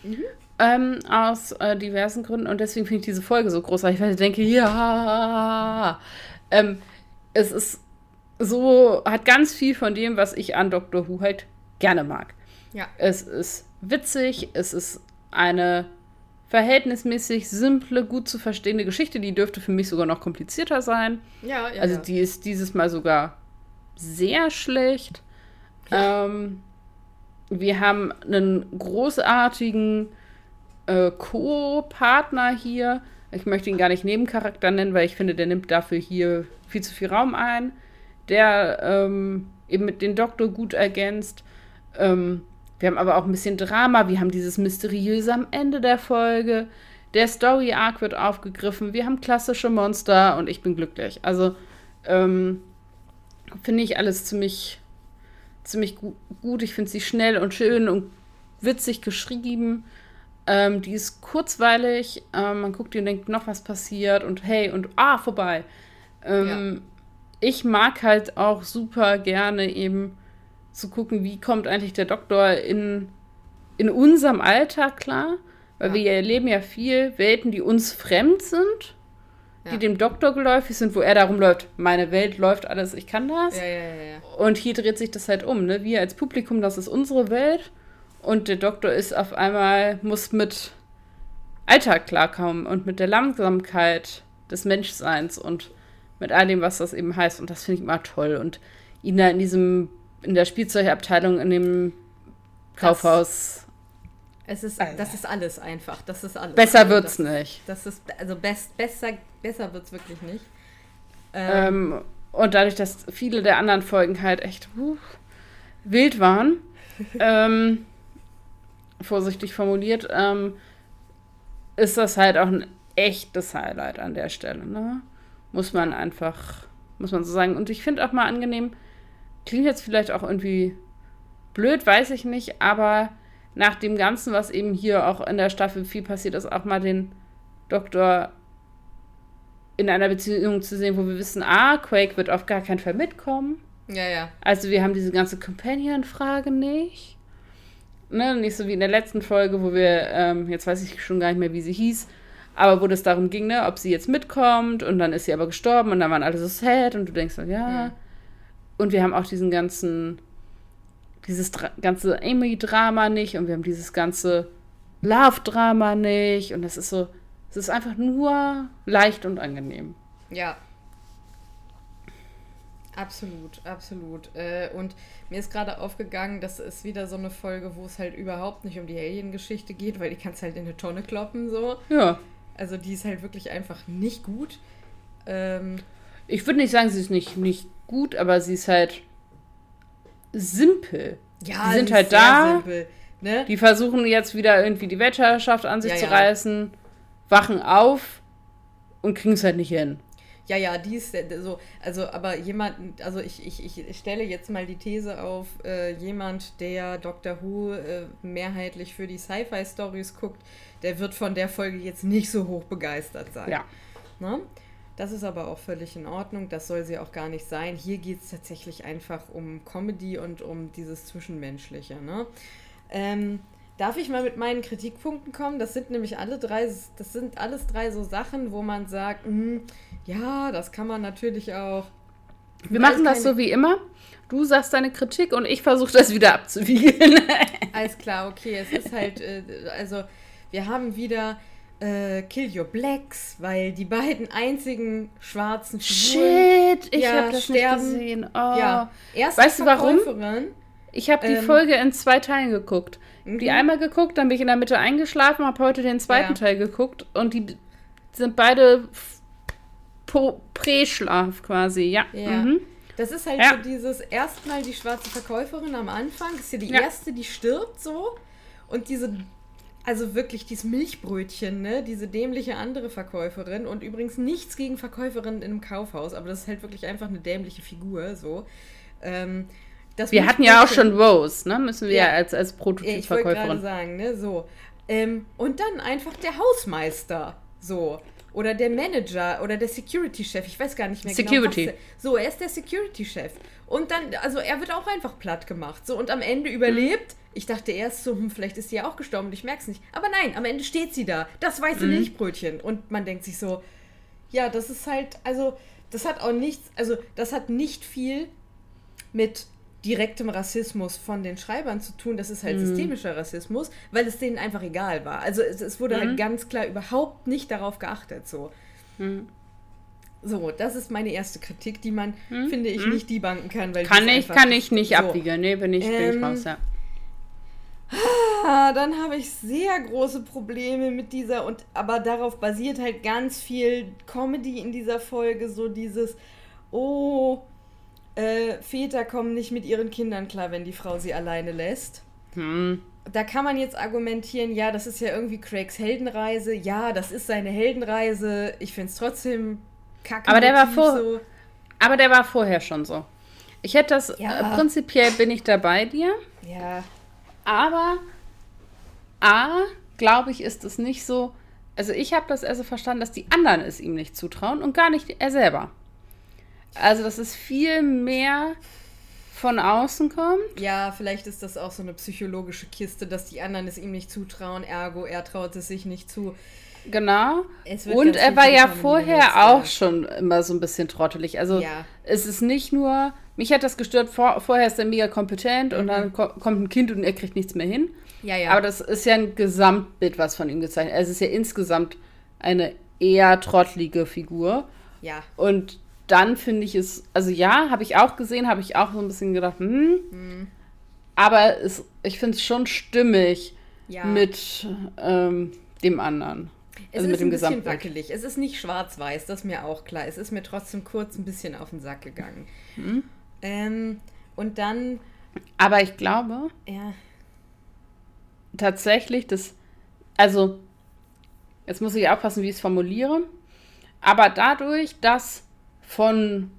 Mhm. Ähm, aus äh, diversen Gründen. Und deswegen finde ich diese Folge so großartig, weil ich denke, ja. Ähm, es ist so, hat ganz viel von dem, was ich an Doctor Who halt gerne mag. Ja. Es ist witzig, es ist eine verhältnismäßig simple, gut zu verstehende Geschichte. Die dürfte für mich sogar noch komplizierter sein. Ja, ja. Also ja. die ist dieses Mal sogar sehr schlecht. Ähm, wir haben einen großartigen äh, Co-Partner hier. Ich möchte ihn gar nicht Nebencharakter nennen, weil ich finde, der nimmt dafür hier viel zu viel Raum ein. Der ähm, eben mit dem Doktor gut ergänzt. Ähm, wir haben aber auch ein bisschen Drama. Wir haben dieses Mysteriöse am Ende der Folge. Der Story Arc wird aufgegriffen. Wir haben klassische Monster und ich bin glücklich. Also ähm, finde ich alles ziemlich, ziemlich gu gut. Ich finde sie schnell und schön und witzig geschrieben. Ähm, die ist kurzweilig. Ähm, man guckt die und denkt, noch was passiert und hey und ah, vorbei. Ähm, Ich mag halt auch super gerne eben zu gucken, wie kommt eigentlich der Doktor in, in unserem Alltag klar. Weil Ja. wir erleben ja viel Welten, die uns fremd sind, Ja. die dem Doktor geläufig sind, wo er darum läuft, meine Welt läuft alles, ich kann das. ja. Und hier dreht sich das halt um, ne? Wir als Publikum, das ist unsere Welt. Und der Doktor ist auf einmal, muss mit Alltag klarkommen und mit der Langsamkeit des Menschseins und mit all dem, was das eben heißt. Und das finde ich immer toll. Und ihn da in diesem, in der Spielzeugabteilung, in dem Kaufhaus, Es ist, Alter. das ist alles einfach. Das ist alles. besser Also wird's das, nicht. Das ist, also best, besser, besser wird's wirklich nicht. Ähm, Ähm, und dadurch, dass viele der anderen Folgen halt echt uh, wild waren, ähm, vorsichtig formuliert, ähm, ist das halt auch ein echtes Highlight an der Stelle. Ne? Muss man einfach, muss man so sagen. Und ich finde auch mal angenehm, klingt jetzt vielleicht auch irgendwie blöd, weiß ich nicht, aber nach dem Ganzen, was eben hier auch in der Staffel viel passiert ist, auch mal den Doktor in einer Beziehung zu sehen, wo wir wissen, ah, Quake wird auf gar keinen Fall mitkommen. ja, ja. Also wir haben diese ganze Companion-Frage nicht. Ne, nicht so wie in der letzten Folge, wo wir, ähm, jetzt weiß ich schon gar nicht mehr, wie sie hieß, aber wo das darum ging, ne, ob sie jetzt mitkommt und dann ist sie aber gestorben und dann waren alle so sad und du denkst so, ja. Mhm. Und wir haben auch diesen ganzen, dieses Dra ganze Amy-Drama nicht und wir haben dieses ganze Love-Drama nicht und das ist so, es ist einfach nur leicht und angenehm. Ja. Absolut, absolut. Äh, und mir ist gerade aufgegangen, das ist wieder so eine Folge, wo es halt überhaupt nicht um die Alien-Geschichte geht, weil die kannst halt in eine Tonne kloppen, so. Ja. Also die ist halt wirklich einfach nicht gut. Ähm, Ich würde nicht sagen, sie ist nicht, nicht gut, aber sie ist halt simpel. ja, Die sind halt da. Simpel, ne? Die versuchen jetzt wieder irgendwie die Weltherrschaft an sich Ja, zu ja. reißen, wachen auf und kriegen es halt nicht hin. Ja, ja, die ist äh, so, also aber jemand, also ich, ich, ich stelle jetzt mal die These auf, äh, jemand, der Doctor Who äh, mehrheitlich für die Sci-Fi-Stories guckt, der wird von der Folge jetzt nicht so hoch begeistert sein. Ja. Ne? Das ist aber auch völlig in Ordnung, das soll sie auch gar nicht sein. Hier geht es tatsächlich einfach um Comedy und um dieses Zwischenmenschliche. Ne? Ähm, Darf ich mal mit meinen Kritikpunkten kommen? Das sind nämlich alle drei, das sind alles drei so Sachen, wo man sagt, mh, ja, das kann man natürlich auch. Wir machen das so wie immer. Du sagst deine Kritik und ich versuche das wieder abzuwiegeln. Alles klar, okay. Es ist halt, äh, also wir haben wieder äh, Kill Your Blacks, weil die beiden einzigen schwarzen Figuren Shit, ich ja, habe das sterben. nicht gesehen. Oh. Ja. Erst weißt du warum? Ich habe die ähm, Folge in zwei Teilen geguckt. Mhm. Die einmal geguckt, dann bin ich in der Mitte eingeschlafen, habe heute den zweiten ja. Teil geguckt und die sind beide Präschlaf quasi, ja. ja. Mhm. Das ist halt ja. so dieses erstmal die schwarze Verkäuferin am Anfang, ist ja die erste, die stirbt so. Und diese, also wirklich dieses Milchbrötchen, ne? Diese dämliche andere Verkäuferin. Und übrigens nichts gegen Verkäuferinnen in einem Kaufhaus, aber das ist halt wirklich einfach eine dämliche Figur, so. Ähm, wir hatten ja auch schon Rose, ne? Müssen wir ja, als, als Prototyp Ich wollte gerade sagen, ne? So. Ähm, und dann einfach der Hausmeister, so oder der Manager oder der Security-Chef, ich weiß gar nicht mehr Security. genau. Security. So, er ist der Security-Chef. Und dann, also er wird auch einfach platt gemacht. So, und am Ende überlebt. Mhm. Ich dachte erst so, hm, vielleicht ist sie ja auch gestorben und ich merke es nicht. Aber nein, am Ende steht sie da. Das weiße mhm. Milchbrötchen. Und man denkt sich so, ja, das ist halt, also, das hat auch nichts, also, das hat nicht viel mit direktem Rassismus von den Schreibern zu tun, das ist halt mhm. systemischer Rassismus, weil es denen einfach egal war. Also es, es wurde halt mhm. halt ganz klar überhaupt nicht darauf geachtet. So. Mhm. So, das ist meine erste Kritik, die man, mhm. finde ich, mhm. nicht debunken kann. Weil kann ich, kann ich nicht so. abwiegeln. Nee, bin ich, ähm, bin ich ähm, raus, ja. Ah, dann habe ich sehr große Probleme mit dieser und aber darauf basiert halt ganz viel Comedy in dieser Folge, so dieses oh, äh, Väter kommen nicht mit ihren Kindern klar, wenn die Frau sie alleine lässt. Hm. Da kann man jetzt argumentieren, ja, das ist ja irgendwie Craigs Heldenreise. Ja, das ist seine Heldenreise. Ich finde es trotzdem kacke. Aber der war vor, so. Aber der war vorher schon so. Ich hätte das, ja. äh, prinzipiell bin ich da bei dir. Ja. Aber A, glaube ich, ist es nicht so. Also ich habe das also verstanden, dass die anderen es ihm nicht zutrauen und gar nicht er selber. Also, dass es viel mehr von außen kommt. Ja, vielleicht ist das auch so eine psychologische Kiste, dass die anderen es ihm nicht zutrauen, ergo er traut es sich nicht zu. Genau. Und er war ja vorher auch schon immer so ein bisschen trottelig. Also ja. es ist nicht nur, mich hat das gestört, vor, vorher ist er mega kompetent mhm. und dann ko kommt ein Kind und er kriegt nichts mehr hin. Ja, ja. Aber das ist ja ein Gesamtbild, was von ihm gezeichnet ist. Es ist ja insgesamt eine eher trottelige Figur. Ja. Und dann finde ich es, also ja, habe ich auch gesehen, habe ich auch so ein bisschen gedacht, hm, hm. aber es, ich finde es schon stimmig ja. mit ähm, dem anderen. Es also ist ein bisschen wackelig. Es ist nicht schwarz-weiß, das ist mir auch klar. Es ist mir trotzdem kurz ein bisschen auf den Sack gegangen. Hm. Ähm, und dann. Aber ich glaube. Ja. Tatsächlich, das. Also, jetzt muss ich aufpassen, wie ich es formuliere. Aber dadurch, dass von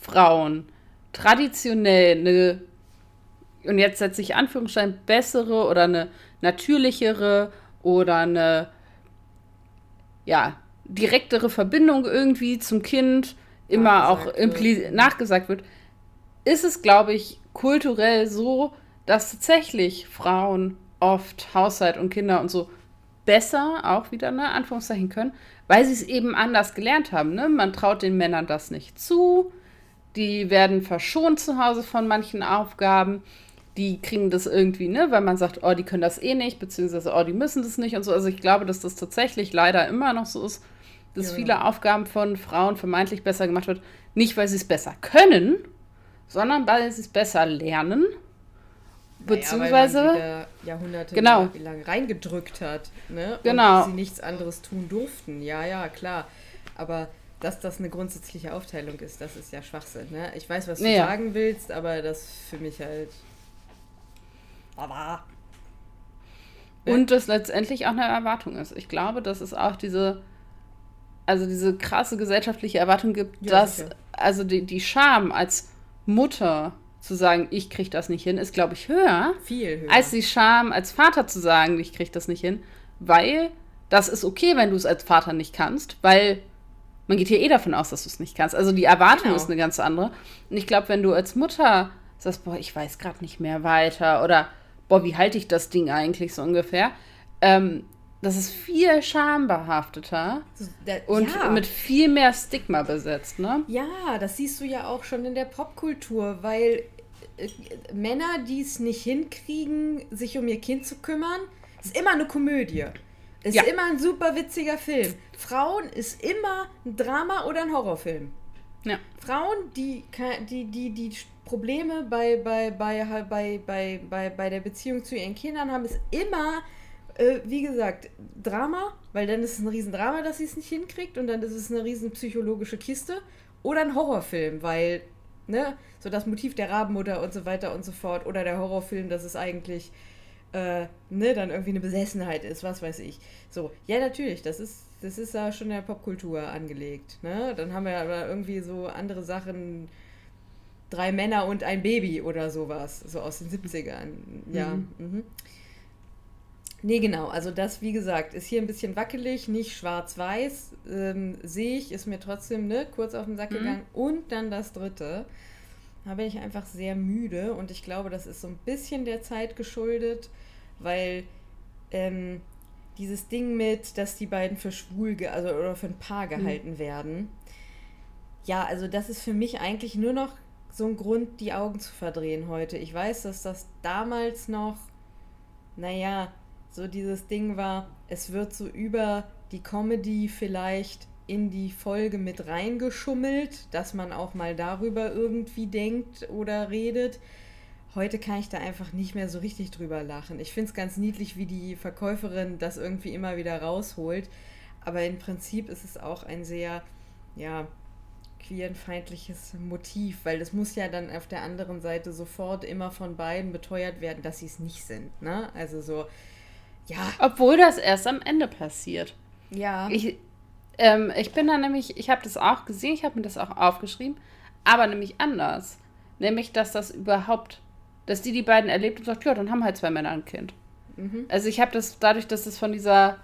Frauen traditionell eine, und jetzt setze ich Anführungsstein, bessere oder eine natürlichere oder eine, ja, direktere Verbindung irgendwie zum Kind immer auch nachgesagt wird, ist es, glaube ich, kulturell so, dass tatsächlich Frauen oft Haushalt und Kinder und so besser auch wieder, ne, Anführungszeichen können, weil sie es eben anders gelernt haben. Ne? Man traut den Männern das nicht zu. Die werden verschont zu Hause von manchen Aufgaben. Die kriegen das irgendwie, ne, weil man sagt, oh, die können das eh nicht, beziehungsweise, oh, die müssen das nicht und so. Also ich glaube, dass das tatsächlich leider immer noch so ist, dass ja. viele Aufgaben von Frauen vermeintlich besser gemacht wird. Nicht, weil sie es besser können, sondern weil sie es besser lernen Beziehungsweise. Naja, Jahrhunderte genau. lang reingedrückt hat. Ne? Genau. Und sie nichts anderes tun durften. Ja, ja, klar. Aber dass das eine grundsätzliche Aufteilung ist, das ist ja Schwachsinn. Ne? Ich weiß, was du ja. sagen willst, aber das für mich halt. Aber. Und das letztendlich auch eine Erwartung ist. Ich glaube, dass es auch diese, also diese krasse gesellschaftliche Erwartung gibt, ja, dass sicher. also die, die Scham als Mutter zu sagen, ich kriege das nicht hin, ist, glaube ich, höher. Viel höher. Als die Scham als Vater zu sagen, ich kriege das nicht hin. Weil das ist okay, wenn du es als Vater nicht kannst, weil man geht hier eh davon aus, dass du es nicht kannst. Also die Erwartung genau. ist eine ganz andere. Und ich glaube, wenn du als Mutter sagst, boah, ich weiß gerade nicht mehr weiter oder boah, wie halte ich das Ding eigentlich so ungefähr? Ähm, das ist viel schambehafteter und ja. mit viel mehr Stigma besetzt, ne? Ja, das siehst du ja auch schon in der Popkultur, weil äh, Männer, die es nicht hinkriegen, sich um ihr Kind zu kümmern, ist immer eine Komödie. Ist ja. immer ein super witziger Film. Frauen ist immer ein Drama oder ein Horrorfilm. Ja. Frauen, die, die, die, die Probleme bei, bei, bei, bei, bei, bei, bei der Beziehung zu ihren Kindern haben, ist immer äh, wie gesagt, Drama, weil dann ist es ein Riesendrama, dass sie es nicht hinkriegt und dann ist es eine riesen psychologische Kiste. Oder ein Horrorfilm, weil, ne, so das Motiv der Rabenmutter und so weiter und so fort. Oder der Horrorfilm, dass es eigentlich, äh, ne, dann irgendwie eine Besessenheit ist, was weiß ich. So, ja, natürlich, das ist, das ist ja schon in der Popkultur angelegt, ne. Dann haben wir aber irgendwie so andere Sachen, drei Männer und ein Baby oder sowas, so aus den 70ern. Ja. Mhm. Mhm. Nee, genau. Also das, wie gesagt, ist hier ein bisschen wackelig, nicht schwarz-weiß. Ähm, Sehe ich, ist mir trotzdem ne, kurz auf den Sack mhm. gegangen. Und dann das dritte. Da bin ich einfach sehr müde und ich glaube, das ist so ein bisschen der Zeit geschuldet, weil ähm, dieses Ding mit, dass die beiden für schwul, also oder für ein Paar mhm. gehalten mhm. werden. Ja, also das ist für mich eigentlich nur noch so ein Grund, die Augen zu verdrehen heute. Ich weiß, dass das damals noch, naja, so dieses Ding war, es wird so über die Comedy vielleicht in die Folge mit reingeschummelt, dass man auch mal darüber irgendwie denkt oder redet. Heute kann ich da einfach nicht mehr so richtig drüber lachen. Ich finde es ganz niedlich, wie die Verkäuferin das irgendwie immer wieder rausholt. Aber im Prinzip ist es auch ein sehr, ja, queerenfeindliches Motiv, weil das muss ja dann auf der anderen Seite sofort immer von beiden beteuert werden, dass sie es nicht sind. Ne? Also so, ja. Obwohl das erst am Ende passiert. Ja. Ich, ähm, ich bin da nämlich, ich habe das auch gesehen, ich habe mir das auch aufgeschrieben, aber nämlich anders. Nämlich, dass das überhaupt, dass die die beiden erlebt und sagt, ja, dann haben halt zwei Männer ein Kind. Mhm. Also ich habe das dadurch, dass es von dieser,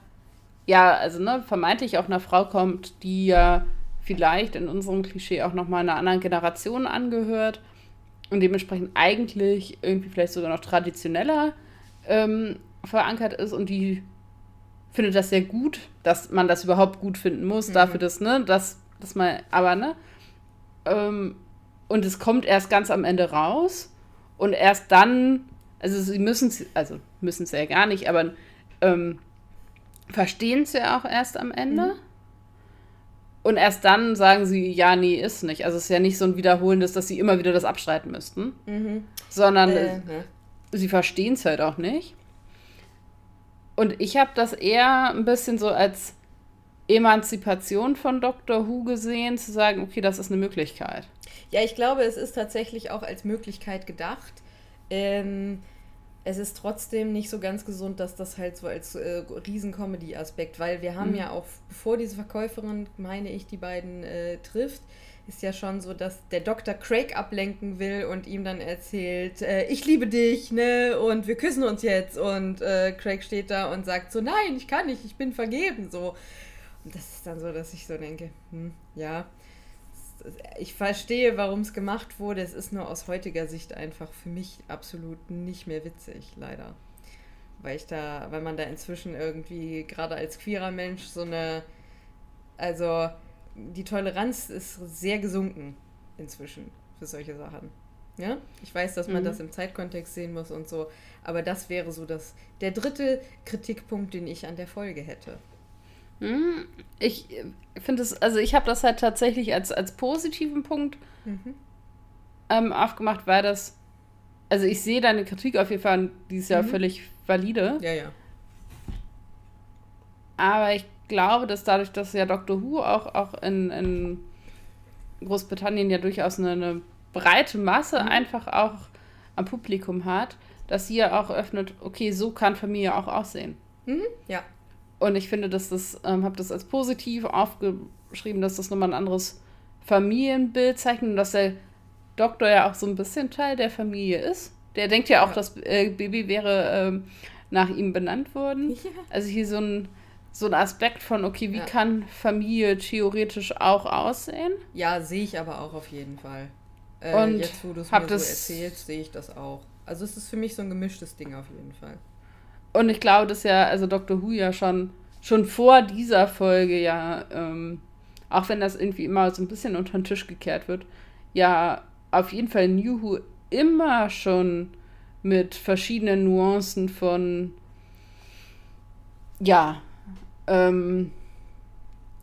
ja, also ne, vermeintlich auch einer Frau kommt, die ja vielleicht in unserem Klischee auch nochmal einer anderen Generation angehört und dementsprechend eigentlich irgendwie vielleicht sogar noch traditioneller ähm, verankert ist und die findet das sehr gut, dass man das überhaupt gut finden muss, mhm. dafür, dass, ne, dass, dass man, aber, ne, ähm, und es kommt erst ganz am Ende raus und erst dann, also sie müssen es, also müssen es ja gar nicht, aber ähm, verstehen es ja auch erst am Ende. Mhm. Und erst dann sagen sie, ja, nee, ist nicht. Also es ist ja nicht so ein Wiederholendes, dass sie immer wieder das abstreiten müssten. Mhm. Sondern äh, ne. sie verstehen es halt auch nicht. Und ich habe das eher ein bisschen so als Emanzipation von Dr. Who gesehen, zu sagen, okay, das ist eine Möglichkeit. Ja, ich glaube, es ist tatsächlich auch als Möglichkeit gedacht. Ähm, es ist trotzdem nicht so ganz gesund, dass das halt so als äh, Riesen-Comedy-Aspekt, weil wir haben mhm. ja auch, bevor diese Verkäuferin, meine ich, die beiden äh, trifft, ist ja schon so, dass der Dr. Craig ablenken will und ihm dann erzählt, äh, ich liebe dich, ne, und wir küssen uns jetzt. Und äh, Craig steht da und sagt so, nein, ich kann nicht, ich bin vergeben, so. Und das ist dann so, dass ich so denke, hm, ja, ich verstehe, warum es gemacht wurde. Es ist nur aus heutiger Sicht einfach für mich absolut nicht mehr witzig, leider. Weil ich da, weil man da inzwischen irgendwie, gerade als queerer Mensch, so eine, also die Toleranz ist sehr gesunken inzwischen für solche Sachen. Ja, ich weiß, dass man mhm. das im Zeitkontext sehen muss und so, aber das wäre so das, der dritte Kritikpunkt, den ich an der Folge hätte. Mhm. Ich finde es, also ich habe das halt tatsächlich als, als positiven Punkt mhm. ähm, aufgemacht, weil das, also ich sehe deine Kritik auf jeden Fall, die ist ja mhm. völlig valide. Ja, ja. Aber ich glaube, dass dadurch, dass ja Doctor Who auch, auch in, in Großbritannien ja durchaus eine, eine breite Masse mhm. einfach auch am Publikum hat, dass sie ja auch öffnet, okay, so kann Familie auch aussehen. Mhm, ja. Und ich finde, dass das, ähm, habe das als positiv aufgeschrieben, dass das nochmal ein anderes Familienbild zeichnet und dass der Doktor ja auch so ein bisschen Teil der Familie ist. Der denkt ja auch, ja. das äh, Baby wäre ähm, nach ihm benannt worden. Ja. Also hier so ein so ein Aspekt von, okay, wie ja. kann Familie theoretisch auch aussehen? Ja, sehe ich aber auch auf jeden Fall. Äh, und jetzt, wo du es mir so erzählst, sehe ich das auch. Also es ist für mich so ein gemischtes Ding auf jeden Fall. Und ich glaube, dass ja, also Dr. Who ja schon, schon vor dieser Folge ja, ähm, auch wenn das irgendwie immer so ein bisschen unter den Tisch gekehrt wird, ja auf jeden Fall New Who immer schon mit verschiedenen Nuancen von, ja, ähm,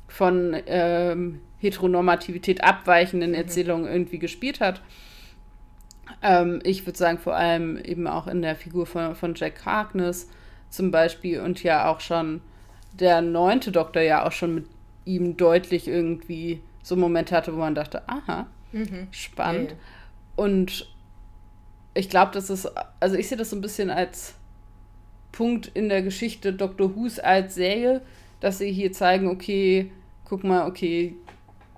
von ähm, Heteronormativität abweichenden mhm. Erzählungen irgendwie gespielt hat. Ähm, ich würde sagen, vor allem eben auch in der Figur von, von Jack Harkness zum Beispiel und ja auch schon der neunte Doktor ja auch schon mit ihm deutlich irgendwie so Momente hatte, wo man dachte, aha, mhm. spannend. Ja, ja. Und ich glaube, das ist, also ich sehe das so ein bisschen als Punkt in der Geschichte Dr. Who's als Serie, dass sie hier zeigen, okay, guck mal, okay,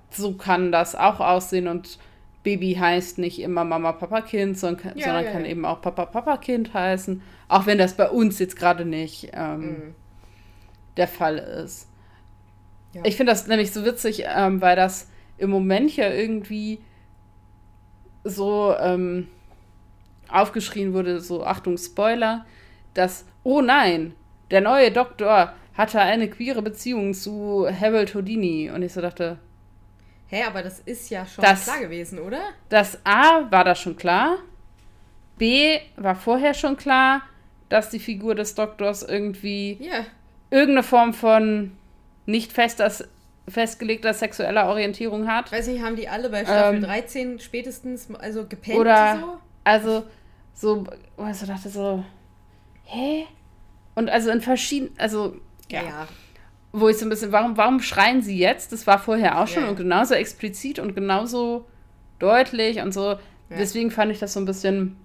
so kann das auch aussehen und Baby heißt nicht immer Mama, Papa, Kind, sondern, ja, sondern ja, kann ja. eben auch Papa, Papa, Kind heißen. Auch wenn das bei uns jetzt gerade nicht ähm, mhm. der Fall ist. Ich finde das nämlich so witzig, ähm, weil das im Moment ja irgendwie so ähm, aufgeschrien wurde, so Achtung, Spoiler, dass, oh nein, der neue Doktor hatte eine queere Beziehung zu Harold Houdini. Und ich so dachte, Hä, hey, aber das ist ja schon das, klar gewesen, oder? Das A war da schon klar. B war vorher schon klar, dass die Figur des Doktors irgendwie yeah. irgendeine Form von nicht fester, festgelegter sexueller Orientierung hat. Weiß nicht, haben die alle bei Staffel ähm, 13 spätestens also gepennt oder so? Also so, wo ich so dachte so, hä? Und also in verschiedenen, also ja. ja wo ich so ein bisschen, warum, warum schreien sie jetzt? Das war vorher auch schon ja. und genauso explizit und genauso deutlich und so. Ja. Deswegen fand ich das so ein bisschen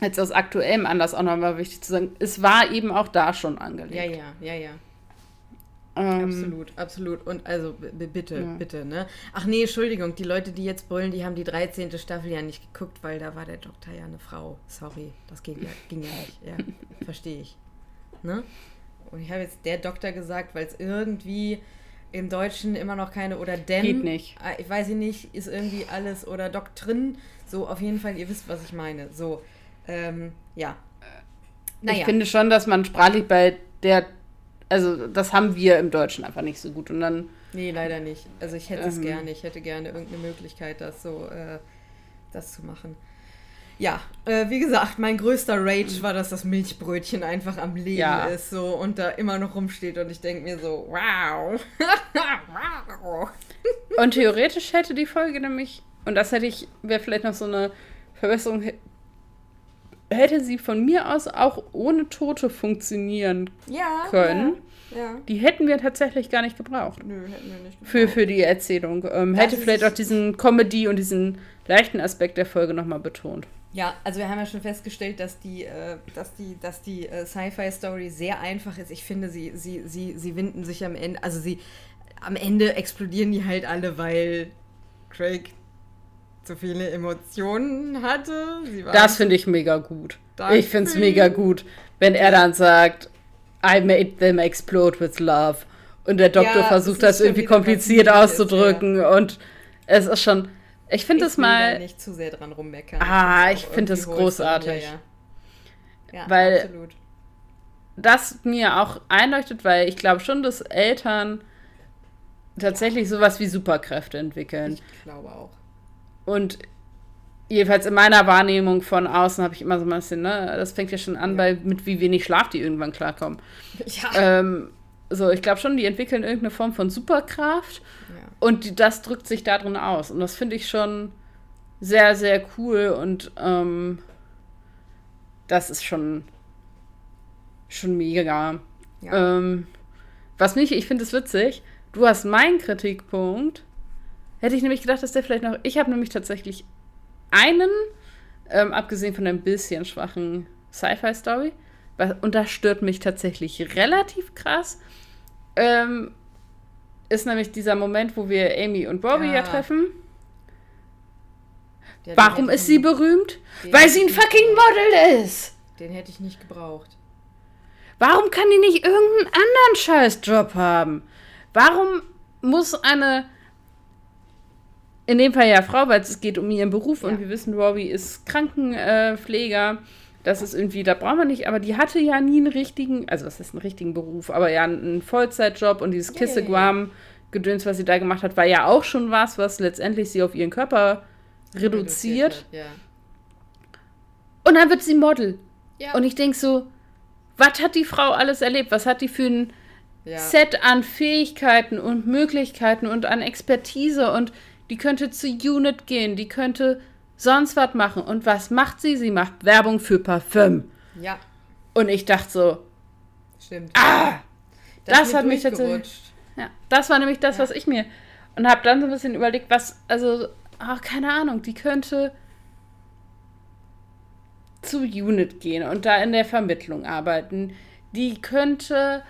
jetzt aus aktuellem Anlass auch nochmal wichtig zu sagen. Es war eben auch da schon angelegt. Ja, ja, ja, ja. Ähm, absolut, absolut. Und also bitte, ja. bitte, ne? Ach nee, Entschuldigung, die Leute, die jetzt brüllen, die haben die 13. Staffel ja nicht geguckt, weil da war der Doktor ja eine Frau. Sorry, das ging ja, ging ja nicht. Ja, verstehe ich. Ne? Und ich habe jetzt der Doktor gesagt, weil es irgendwie im Deutschen immer noch keine oder denn. Geht nicht. Ah, ich weiß nicht, ist irgendwie alles oder Doktrin. So, auf jeden Fall, ihr wisst, was ich meine. So, ähm, ja. Naja. Ich finde schon, dass man sprachlich bei der, also das haben wir im Deutschen einfach nicht so gut. Und dann. Nee, leider nicht. Also ich hätte ähm, es gerne. Ich hätte gerne irgendeine Möglichkeit, das so, äh, das zu machen. Ja, äh, wie gesagt, mein größter Rage war, dass das Milchbrötchen einfach am Leben ja. ist so und da immer noch rumsteht und ich denke mir so, wow. wow. und theoretisch hätte die Folge nämlich, und das hätte ich, wäre vielleicht noch so eine Verbesserung, hätte sie von mir aus auch ohne Tote funktionieren ja, können. Ja, ja. Die hätten wir tatsächlich gar nicht gebraucht. Nö, hätten wir nicht gebraucht. Für, für die Erzählung. Ähm, hätte vielleicht auch diesen Comedy und diesen leichten Aspekt der Folge nochmal betont. Ja, also wir haben ja schon festgestellt, dass die, äh, dass die, dass die äh, Sci-Fi-Story sehr einfach ist. Ich finde, sie, sie, sie, sie winden sich am Ende, also sie am Ende explodieren die halt alle, weil Craig zu viele Emotionen hatte. das finde ich mega gut. Danke. Ich finde es mega gut, wenn er dann sagt, I made them explode with love. Und der Doktor ja, versucht das irgendwie kompliziert auszudrücken. Ist, ja. Und es ist schon ich finde es mal. Da nicht zu sehr dran rummeckern. Ah, ich finde es großartig. Ja, ja. ja, weil absolut. das mir auch einleuchtet, weil ich glaube schon, dass Eltern tatsächlich sowas wie Superkräfte entwickeln. Ich glaube auch. Und jedenfalls in meiner Wahrnehmung von außen habe ich immer so ein bisschen, ne, das fängt ja schon an, bei mit wie wenig Schlaf die irgendwann klarkommen. Ja. Ähm, so, ich glaube schon, die entwickeln irgendeine Form von Superkraft. Ja. Und die, das drückt sich darin aus. Und das finde ich schon sehr, sehr cool. Und ähm, das ist schon, schon mega. Ja. Ähm, was mich, ich finde es witzig, du hast meinen Kritikpunkt. Hätte ich nämlich gedacht, dass der vielleicht noch. Ich habe nämlich tatsächlich einen, ähm, abgesehen von ein bisschen schwachen Sci-Fi-Story. Und das stört mich tatsächlich relativ krass. Ähm, ist nämlich dieser Moment, wo wir Amy und Bobby ja, ja treffen. Ja, Warum ist sie berühmt? Weil sie ein fucking Model ist. Den hätte ich nicht gebraucht. Warum kann die nicht irgendeinen anderen Scheißjob haben? Warum muss eine in dem Fall ja Frau, weil es geht um ihren Beruf Ja. und wir wissen, Robbie ist Krankenpfleger. Das ist irgendwie, da brauchen wir nicht, aber die hatte ja nie einen richtigen, also was ist ein richtigen Beruf, aber ja einen Vollzeitjob und dieses Ja, Kisseguam-Gedöns, was sie da gemacht hat, war ja auch schon was, was letztendlich sie auf ihren Körper reduziert. wird, Ja. Und dann wird sie Model. Ja. Und ich denke so, was hat die Frau alles erlebt? Was hat die für ein ja. Set an Fähigkeiten und Möglichkeiten und an Expertise und die könnte zu Unit gehen, die könnte sonst was machen. Und was macht sie? Sie macht Werbung für Parfüm. ja, Und ich dachte so, stimmt. ah, das mir hat mich tatsächlich- durchgerutscht. ja, das war nämlich das, Ja. was ich mir und habe dann so ein bisschen überlegt, was, also, ach, keine Ahnung, die könnte zu Unit gehen und da in der Vermittlung arbeiten. Die könnte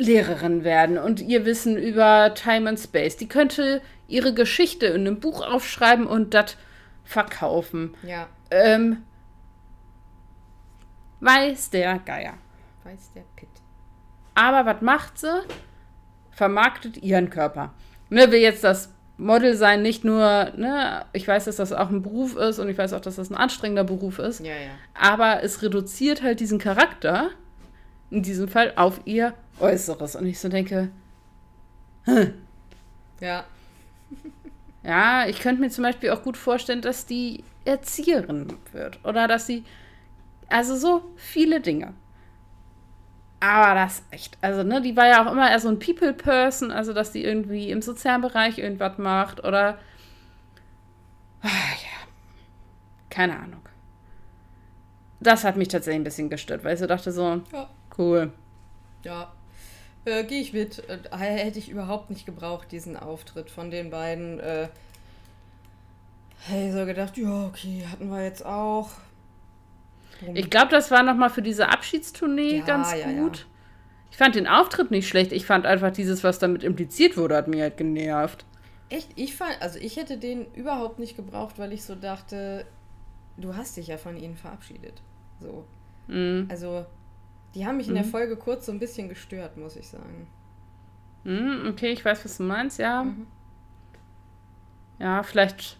Lehrerin werden und ihr Wissen über Time and Space. Die könnte ihre Geschichte in einem Buch aufschreiben und das verkaufen. Ja, Ähm, weiß der Geier. weiß der Pitt. Aber was macht sie? Vermarktet ihren Körper. Ne, will jetzt das Model sein, nicht nur, ne, ich weiß, dass das auch ein Beruf ist und ich weiß auch, dass das ein anstrengender Beruf ist, Ja, ja. aber es reduziert halt diesen Charakter, in diesem Fall, auf ihr Äußeres. Und ich so denke, Ja, ja, ich könnte mir zum Beispiel auch gut vorstellen, dass die Erzieherin wird oder dass sie, also so viele Dinge. Aber das echt, also ne, die war ja auch immer eher so ein People-Person, also dass die irgendwie im sozialen Bereich irgendwas macht oder, ah, ja, keine Ahnung. Das hat mich tatsächlich ein bisschen gestört, weil ich so dachte so, ja, cool. ja. Äh, Gehe ich mit. Äh, hätte ich überhaupt nicht gebraucht, diesen Auftritt von den beiden. Äh, hey, so gedacht, ja, okay, hatten wir jetzt auch. Drum- Ich glaube, das war nochmal für diese Abschiedstournee Ja, ganz ja, gut. ja. Ich fand den Auftritt nicht schlecht. Ich fand einfach dieses, was damit impliziert wurde, hat mir halt genervt. Echt, ich fand, also ich hätte den überhaupt nicht gebraucht, weil ich so dachte, du hast dich ja von ihnen verabschiedet. So. Mhm. Also, die haben mich in der Folge kurz so ein bisschen gestört, muss ich sagen. Mhm, okay, ich weiß, was du meinst, ja. Mhm. Ja, vielleicht.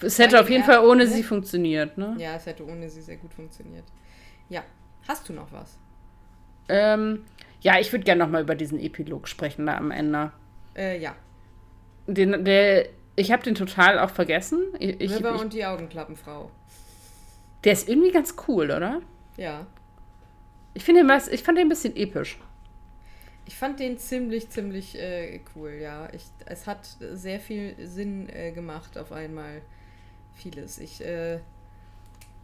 Es hätte auf jeden Fall ohne ne? sie funktioniert, ne? Ja, es hätte ohne sie sehr gut funktioniert. Ja. Hast du noch was? Ähm, ja, ich würde gerne nochmal über diesen Epilog sprechen da am Ende. Äh, ja. Den, der, ich habe den total auch vergessen. Ich, ich, River ich, und die Augenklappenfrau. der ist irgendwie ganz cool, oder? Ja. Ich finde den, was- ich fand den ein bisschen episch. Ich fand den ziemlich, ziemlich äh, cool, ja. Ich, es hat sehr viel Sinn äh, gemacht auf einmal. Vieles. Ich, äh,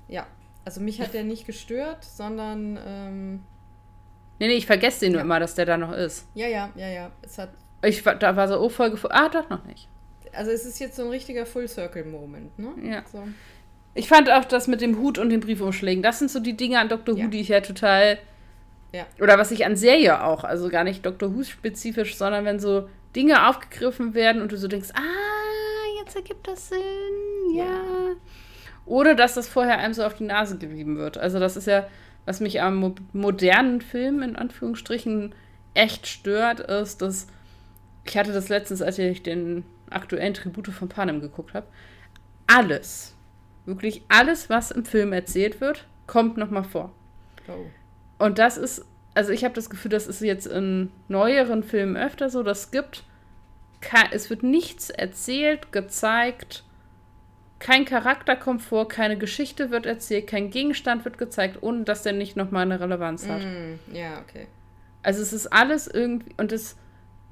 ja. Also mich hat der nicht gestört, sondern, ähm, Nee, nee, ich vergesse den nur Ja. immer, dass der da noch ist. ja, ja, ja, ja. Es hat, Ich war, da war so, oh, Folge. Ah, doch noch nicht. also es ist jetzt so ein richtiger Full-Circle-Moment, ne? Ja. So. Ich fand auch das mit dem Hut und den Briefumschlägen. Das sind so die Dinge an Dr. Ja. Who, die ich ja total. Ja. Oder was ich an Serie auch, also gar nicht Dr. Who spezifisch, sondern wenn so Dinge aufgegriffen werden und du so denkst, ah, jetzt ergibt das Sinn, ja. Ja. Oder dass das vorher einem so auf die Nase gerieben wird. Also das ist ja, was mich am mo modernen Film in Anführungsstrichen echt stört, ist, dass ich hatte das letztens, als ich den aktuellen Tribute von Panem geguckt habe, alles, wirklich alles, was im Film erzählt wird, kommt nochmal vor. Oh. Und das ist, also ich habe das Gefühl, das ist jetzt in neueren Filmen öfter so, das gibt, es wird nichts erzählt, gezeigt, kein Charakter kommt vor, keine Geschichte wird erzählt, kein Gegenstand wird gezeigt, ohne dass der nicht nochmal eine Relevanz hat. Mm, ja, okay. Also es ist alles irgendwie, und es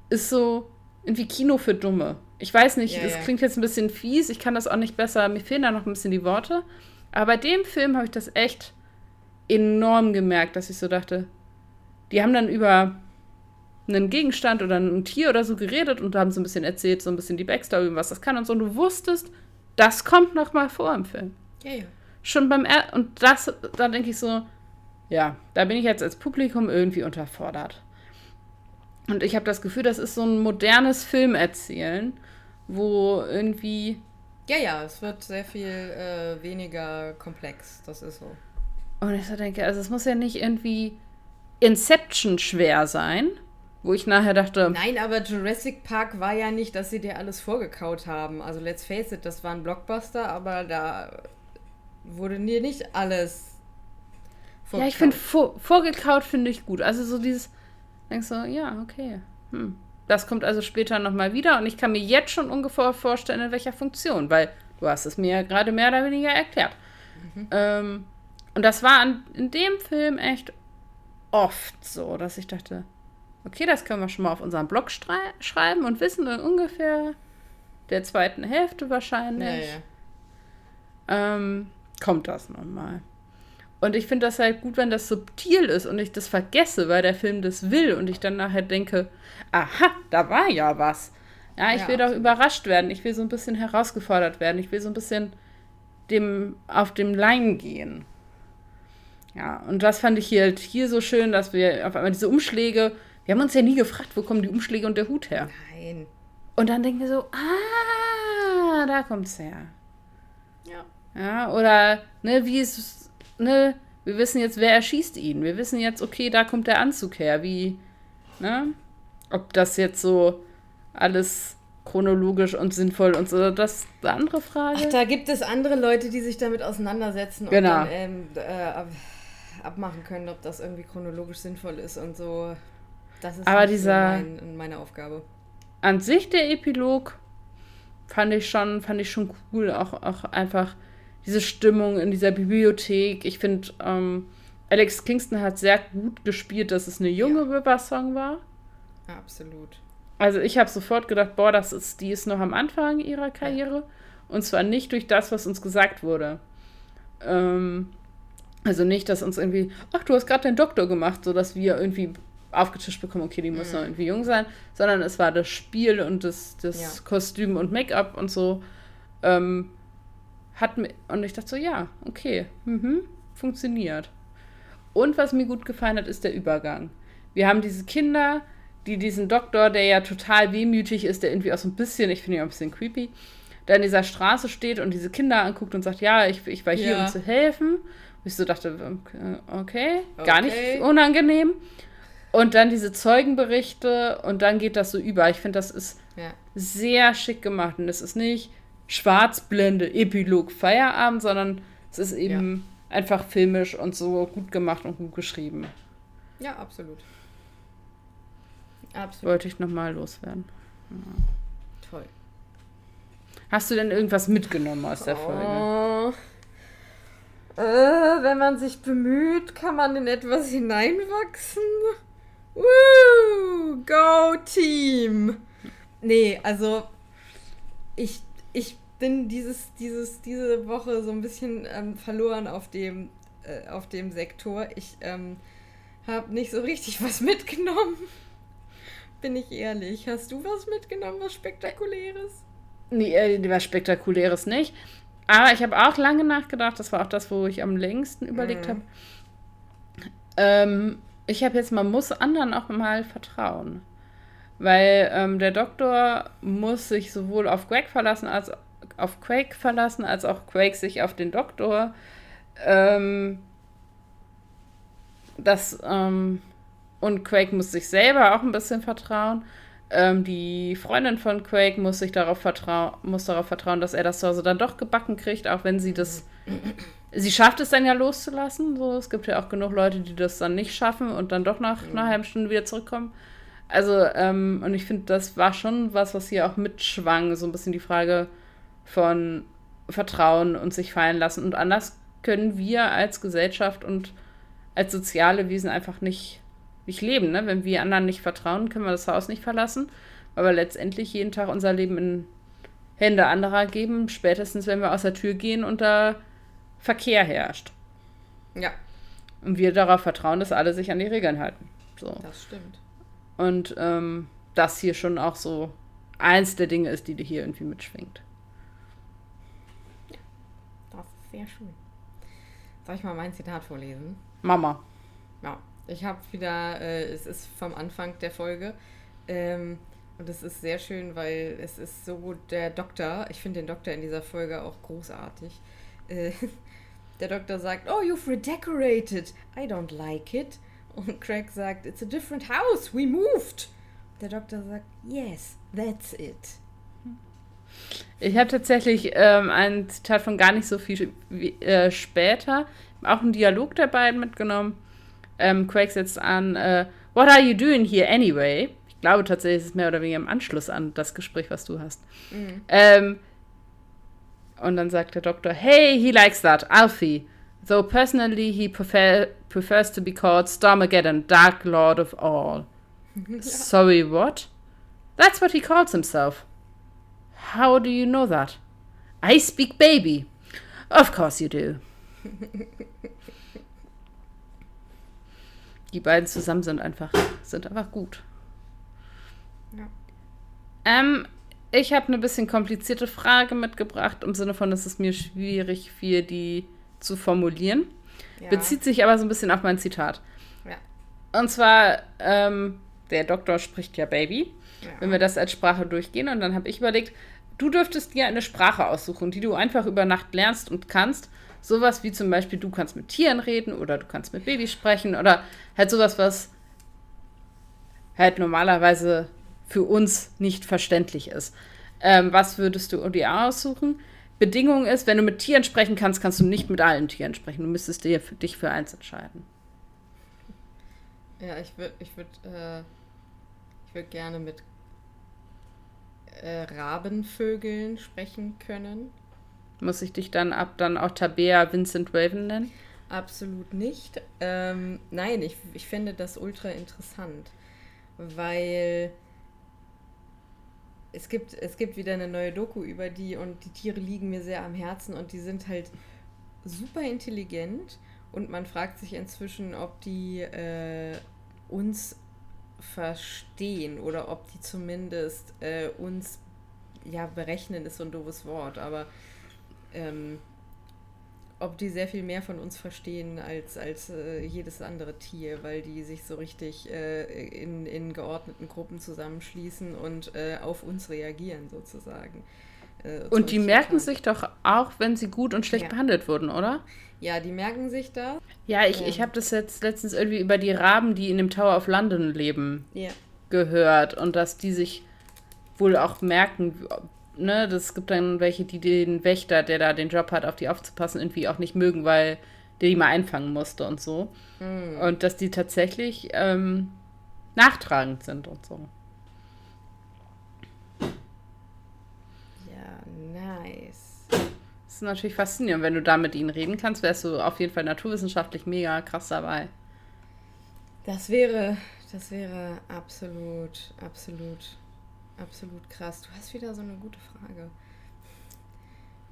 ist so irgendwie Kino für Dumme. Ich weiß nicht, Ja, es ja. klingt jetzt ein bisschen fies, ich kann das auch nicht besser, mir fehlen da noch ein bisschen die Worte. Aber bei dem Film habe ich das echt enorm gemerkt, dass ich so dachte, die haben dann über einen Gegenstand oder ein Tier oder so geredet und haben so ein bisschen erzählt, so ein bisschen die Backstory, was das kann und so. Und du wusstest, das kommt noch mal vor im Film Ja, ja. schon beim er und das, da denke ich so, ja, da bin ich jetzt als Publikum irgendwie unterfordert. Und ich habe das Gefühl, das ist so ein modernes Filmerzählen, wo irgendwie Ja, ja, es wird sehr viel äh, weniger komplex. Das ist so. und ich so denke, also es muss ja nicht irgendwie Inception schwer sein, wo ich nachher dachte. Nein, aber Jurassic Park war ja nicht, dass sie dir alles vorgekaut haben. Also let's face it, das war ein Blockbuster, aber da wurde dir nicht alles vorgekaut. Ja, ich finde vor, vorgekaut finde ich gut. Also so dieses, denkst du, ja, okay. Hm. Das kommt also später nochmal wieder und ich kann mir jetzt schon ungefähr vorstellen, in welcher Funktion, weil du hast es mir ja gerade mehr oder weniger erklärt. Mhm. Ähm, und das war an, in dem Film echt oft so, dass ich dachte, okay, das können wir schon mal auf unserem Blog schreiben und wissen dann ungefähr der zweiten Hälfte wahrscheinlich. Ja, ja. Ähm, kommt das nochmal. Und ich finde das halt gut, wenn das subtil ist und ich das vergesse, weil der Film das will und ich dann nachher denke, aha, da war ja was. Ja, ich ja, will doch überrascht werden. Ich will so ein bisschen herausgefordert werden. Ich will so ein bisschen dem auf dem Leim gehen. Ja, und das fand ich hier halt hier so schön, dass wir auf einmal diese Umschläge, wir haben uns ja nie gefragt, wo kommen die Umschläge und der Hut her. Nein. Und dann denken wir so, ah, da kommt's her. Ja. Ja, oder, ne, wie ist, ne, wir wissen jetzt, wer erschießt ihn. Wir wissen jetzt, okay, da kommt der Anzug her. Wie, ne? Ob das jetzt so alles chronologisch und sinnvoll und so, das ist eine andere Frage. Ach, da gibt es andere Leute, die sich damit auseinandersetzen genau. und dann ähm, äh, abmachen können, ob das irgendwie chronologisch sinnvoll ist und so. Das ist Aber dieser, mein, meine Aufgabe. An sich der Epilog fand ich schon, fand ich schon cool, auch, auch einfach diese Stimmung in dieser Bibliothek. Ich finde, ähm, Alex Kingston hat sehr gut gespielt, dass es eine junge ja. River-Song war. Absolut. Also ich habe sofort gedacht, boah, das ist, die ist noch am Anfang ihrer Karriere. Ja. Und zwar nicht durch das, was uns gesagt wurde. Ähm, also nicht, dass uns irgendwie, ach, du hast gerade deinen Doktor gemacht, sodass wir irgendwie aufgetischt bekommen, okay, die muss mhm. noch irgendwie jung sein, sondern es war das Spiel und das, das ja. Kostüm und Make-up und so. Ähm, hat mir, und ich dachte so, ja, okay, mhm, funktioniert. Und was mir gut gefallen hat, ist der Übergang. Wir haben diese Kinder, die diesen Doktor, der ja total wehmütig ist, der irgendwie auch so ein bisschen, ich finde ihn auch ein bisschen creepy, da in dieser Straße steht und diese Kinder anguckt und sagt, ja, ich, ich war hier, ja. um zu helfen. Und ich so dachte, okay, gar okay. nicht unangenehm. Und dann diese Zeugenberichte und dann geht das so über. Ich finde, das ist ja. sehr schick gemacht. Und es ist nicht Schwarzblende, Epilog, Feierabend, sondern es ist eben ja. einfach filmisch und so gut gemacht und gut geschrieben. Ja, absolut. Absolut. Wollte ich nochmal loswerden. Ja. Toll. Hast du denn irgendwas mitgenommen aus der oh. Folge? Äh, wenn man sich bemüht, kann man in etwas hineinwachsen. Woo! Go Team! Nee, also ich, ich bin dieses, dieses, diese Woche so ein bisschen ähm, verloren auf dem, äh, auf dem Sektor. Ich ähm, habe nicht so richtig was mitgenommen. Bin ich ehrlich. Hast du was mitgenommen, was Spektakuläres? Nee, äh, was Spektakuläres nicht. Aber ich habe auch lange nachgedacht, das war auch das, wo ich am längsten überlegt mhm. habe. Ähm, ich habe jetzt, man muss anderen auch mal vertrauen. Weil ähm, der Doktor muss sich sowohl auf Greg verlassen als auf Quake verlassen, als auch Quake sich auf den Doktor. Ähm, das, ähm, und Quake muss sich selber auch ein bisschen vertrauen. Ähm, die Freundin von Quake muss sich darauf vertrauen, muss darauf vertrauen, dass er das zu Hause dann doch gebacken kriegt, auch wenn sie das. sie schafft es dann ja loszulassen. So, es gibt ja auch genug Leute, die das dann nicht schaffen und dann doch nach einer halben Stunde wieder zurückkommen. Also, ähm, und ich finde, das war schon was, was hier auch mitschwang, so ein bisschen die Frage von Vertrauen und sich fallen lassen. Und anders können wir als Gesellschaft und als soziale Wesen einfach nicht nicht leben. Ne? Wenn wir anderen nicht vertrauen, können wir das Haus nicht verlassen, weil wir letztendlich jeden Tag unser Leben in Hände anderer geben, spätestens wenn wir aus der Tür gehen und da Verkehr herrscht. Ja. Und wir darauf vertrauen, dass alle sich an die Regeln halten. So. Das stimmt. Und ähm, das hier schon auch so eins der Dinge ist, die dir hier irgendwie mitschwingt. Ja, das ist sehr schön. Soll ich mal mein Zitat vorlesen? Mama. Ja. Ich habe wieder, äh, es ist vom Anfang der Folge. Ähm, und es ist sehr schön, weil es ist so der Doktor, ich finde den Doktor in dieser Folge auch großartig. Äh, der Doktor sagt, oh, you've redecorated. I don't like it. Und Craig sagt, it's a different house, we moved. Der Doktor sagt, yes, that's it. Ich habe tatsächlich ähm, ein Zitat von gar nicht so viel äh, später, auch einen Dialog der beiden mitgenommen. Ähm, Craig setzt an, äh, What are you doing here anyway? Ich glaube tatsächlich, es ist mehr oder weniger im Anschluss an das Gespräch, was du hast. Mhm. Ähm, und dann sagt der Doktor, Hey, he likes that, Alfie. Though personally he prefer prefers to be called Stormageddon, Dark Lord of All. Sorry, what? That's what he calls himself. How do you know that? I speak baby. Of course you do. Die beiden zusammen sind einfach, sind einfach gut. Ja. Ähm, ich habe eine bisschen komplizierte Frage mitgebracht, im Sinne von, es ist mir schwierig, für die zu formulieren. Ja. Bezieht sich aber so ein bisschen auf mein Zitat. Ja. Und zwar, ähm, der Doktor spricht ja Baby, ja. wenn wir das als Sprache durchgehen. Und dann habe ich überlegt, du dürftest dir eine Sprache aussuchen, die du einfach über Nacht lernst und kannst. Sowas wie zum Beispiel, du kannst mit Tieren reden oder du kannst mit Babys sprechen oder halt sowas, was halt normalerweise für uns nicht verständlich ist. Ähm, was würdest du dir aussuchen? Bedingung ist, wenn du mit Tieren sprechen kannst, kannst du nicht mit allen Tieren sprechen. Du müsstest dir für dich für eins entscheiden. Ja, ich würde ich würd, äh, ich würd gerne mit äh, Rabenvögeln sprechen können. Muss ich dich dann ab dann auch Tabea Vincent Raven nennen? Absolut nicht. Ähm, nein, ich, ich finde das ultra interessant, weil es gibt, es gibt wieder eine neue Doku über die und die Tiere liegen mir sehr am Herzen und die sind halt super intelligent und man fragt sich inzwischen, ob die äh, uns verstehen oder ob die zumindest äh, uns, ja, berechnen ist so ein doofes Wort, aber ähm, ob die sehr viel mehr von uns verstehen als, als äh, jedes andere Tier, weil die sich so richtig äh, in, in geordneten Gruppen zusammenschließen und äh, auf uns reagieren sozusagen. Äh, und die merken total. sich doch auch, wenn sie gut und schlecht ja. behandelt wurden, oder? Ja, die merken sich da. Ja, ich, ja. ich habe das jetzt letztens irgendwie über die Raben, die in dem Tower of London leben, ja. gehört und dass die sich wohl auch merken, ne, das gibt dann welche, die den Wächter, der da den Job hat, auf die aufzupassen, irgendwie auch nicht mögen, weil der die mal einfangen musste und so. Mhm. Und dass die tatsächlich ähm, nachtragend sind und so. Ja, nice. Das ist natürlich faszinierend. Wenn du da mit ihnen reden kannst, wärst du auf jeden Fall naturwissenschaftlich mega krass dabei. Das wäre, das wäre absolut, absolut absolut krass. Du hast wieder so eine gute Frage.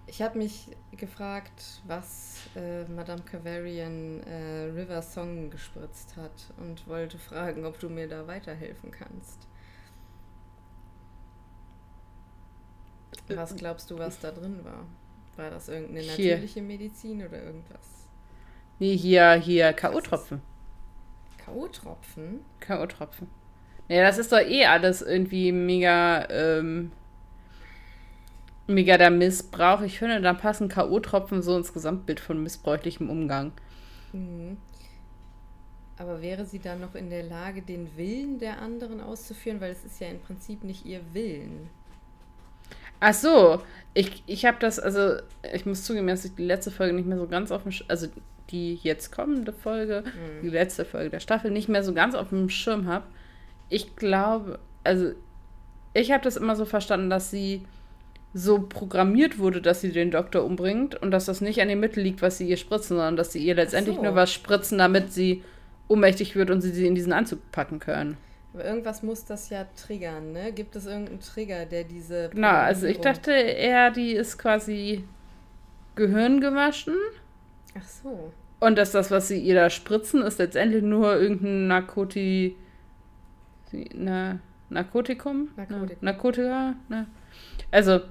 Ich habe mich gefragt, was äh, Madame Cavarian äh, River Song gespritzt hat und wollte fragen, ob du mir da weiterhelfen kannst. Was glaubst du, was da drin war? War das irgendeine hier. natürliche Medizin oder irgendwas? Nee, hier, hier K.O.-Tropfen. K.O.-Tropfen? K.O.-Tropfen. Ja, das ist doch eh alles irgendwie mega, ähm, mega der Missbrauch. Ich finde, da passen K.O.-Tropfen so ins Gesamtbild von missbräuchlichem Umgang. Mhm. Aber wäre sie dann noch in der Lage, den Willen der anderen auszuführen? Weil es ist ja im Prinzip nicht ihr Willen. Ach so, ich, ich habe das, also ich muss zugeben, dass ich die letzte Folge nicht mehr so ganz auf dem, Sch also die jetzt kommende Folge, mhm. die letzte Folge der Staffel nicht mehr so ganz auf dem Schirm habe ich glaube, also ich habe das immer so verstanden, dass sie so programmiert wurde, dass sie den Doktor umbringt und dass das nicht an dem Mittel liegt, was sie ihr spritzen, sondern dass sie ihr letztendlich so. nur was spritzen, damit sie ohnmächtig wird und sie sie in diesen Anzug packen können. Aber irgendwas muss das ja triggern, ne? Gibt es irgendeinen Trigger, der diese. Genau, also ich dachte eher, die ist quasi Gehirn gewaschen. Ach so. Und dass das, was sie ihr da spritzen, ist letztendlich nur irgendein Narkotik na, Narkotikum? Narkotikum. Na, Narkotika? Ne? Also,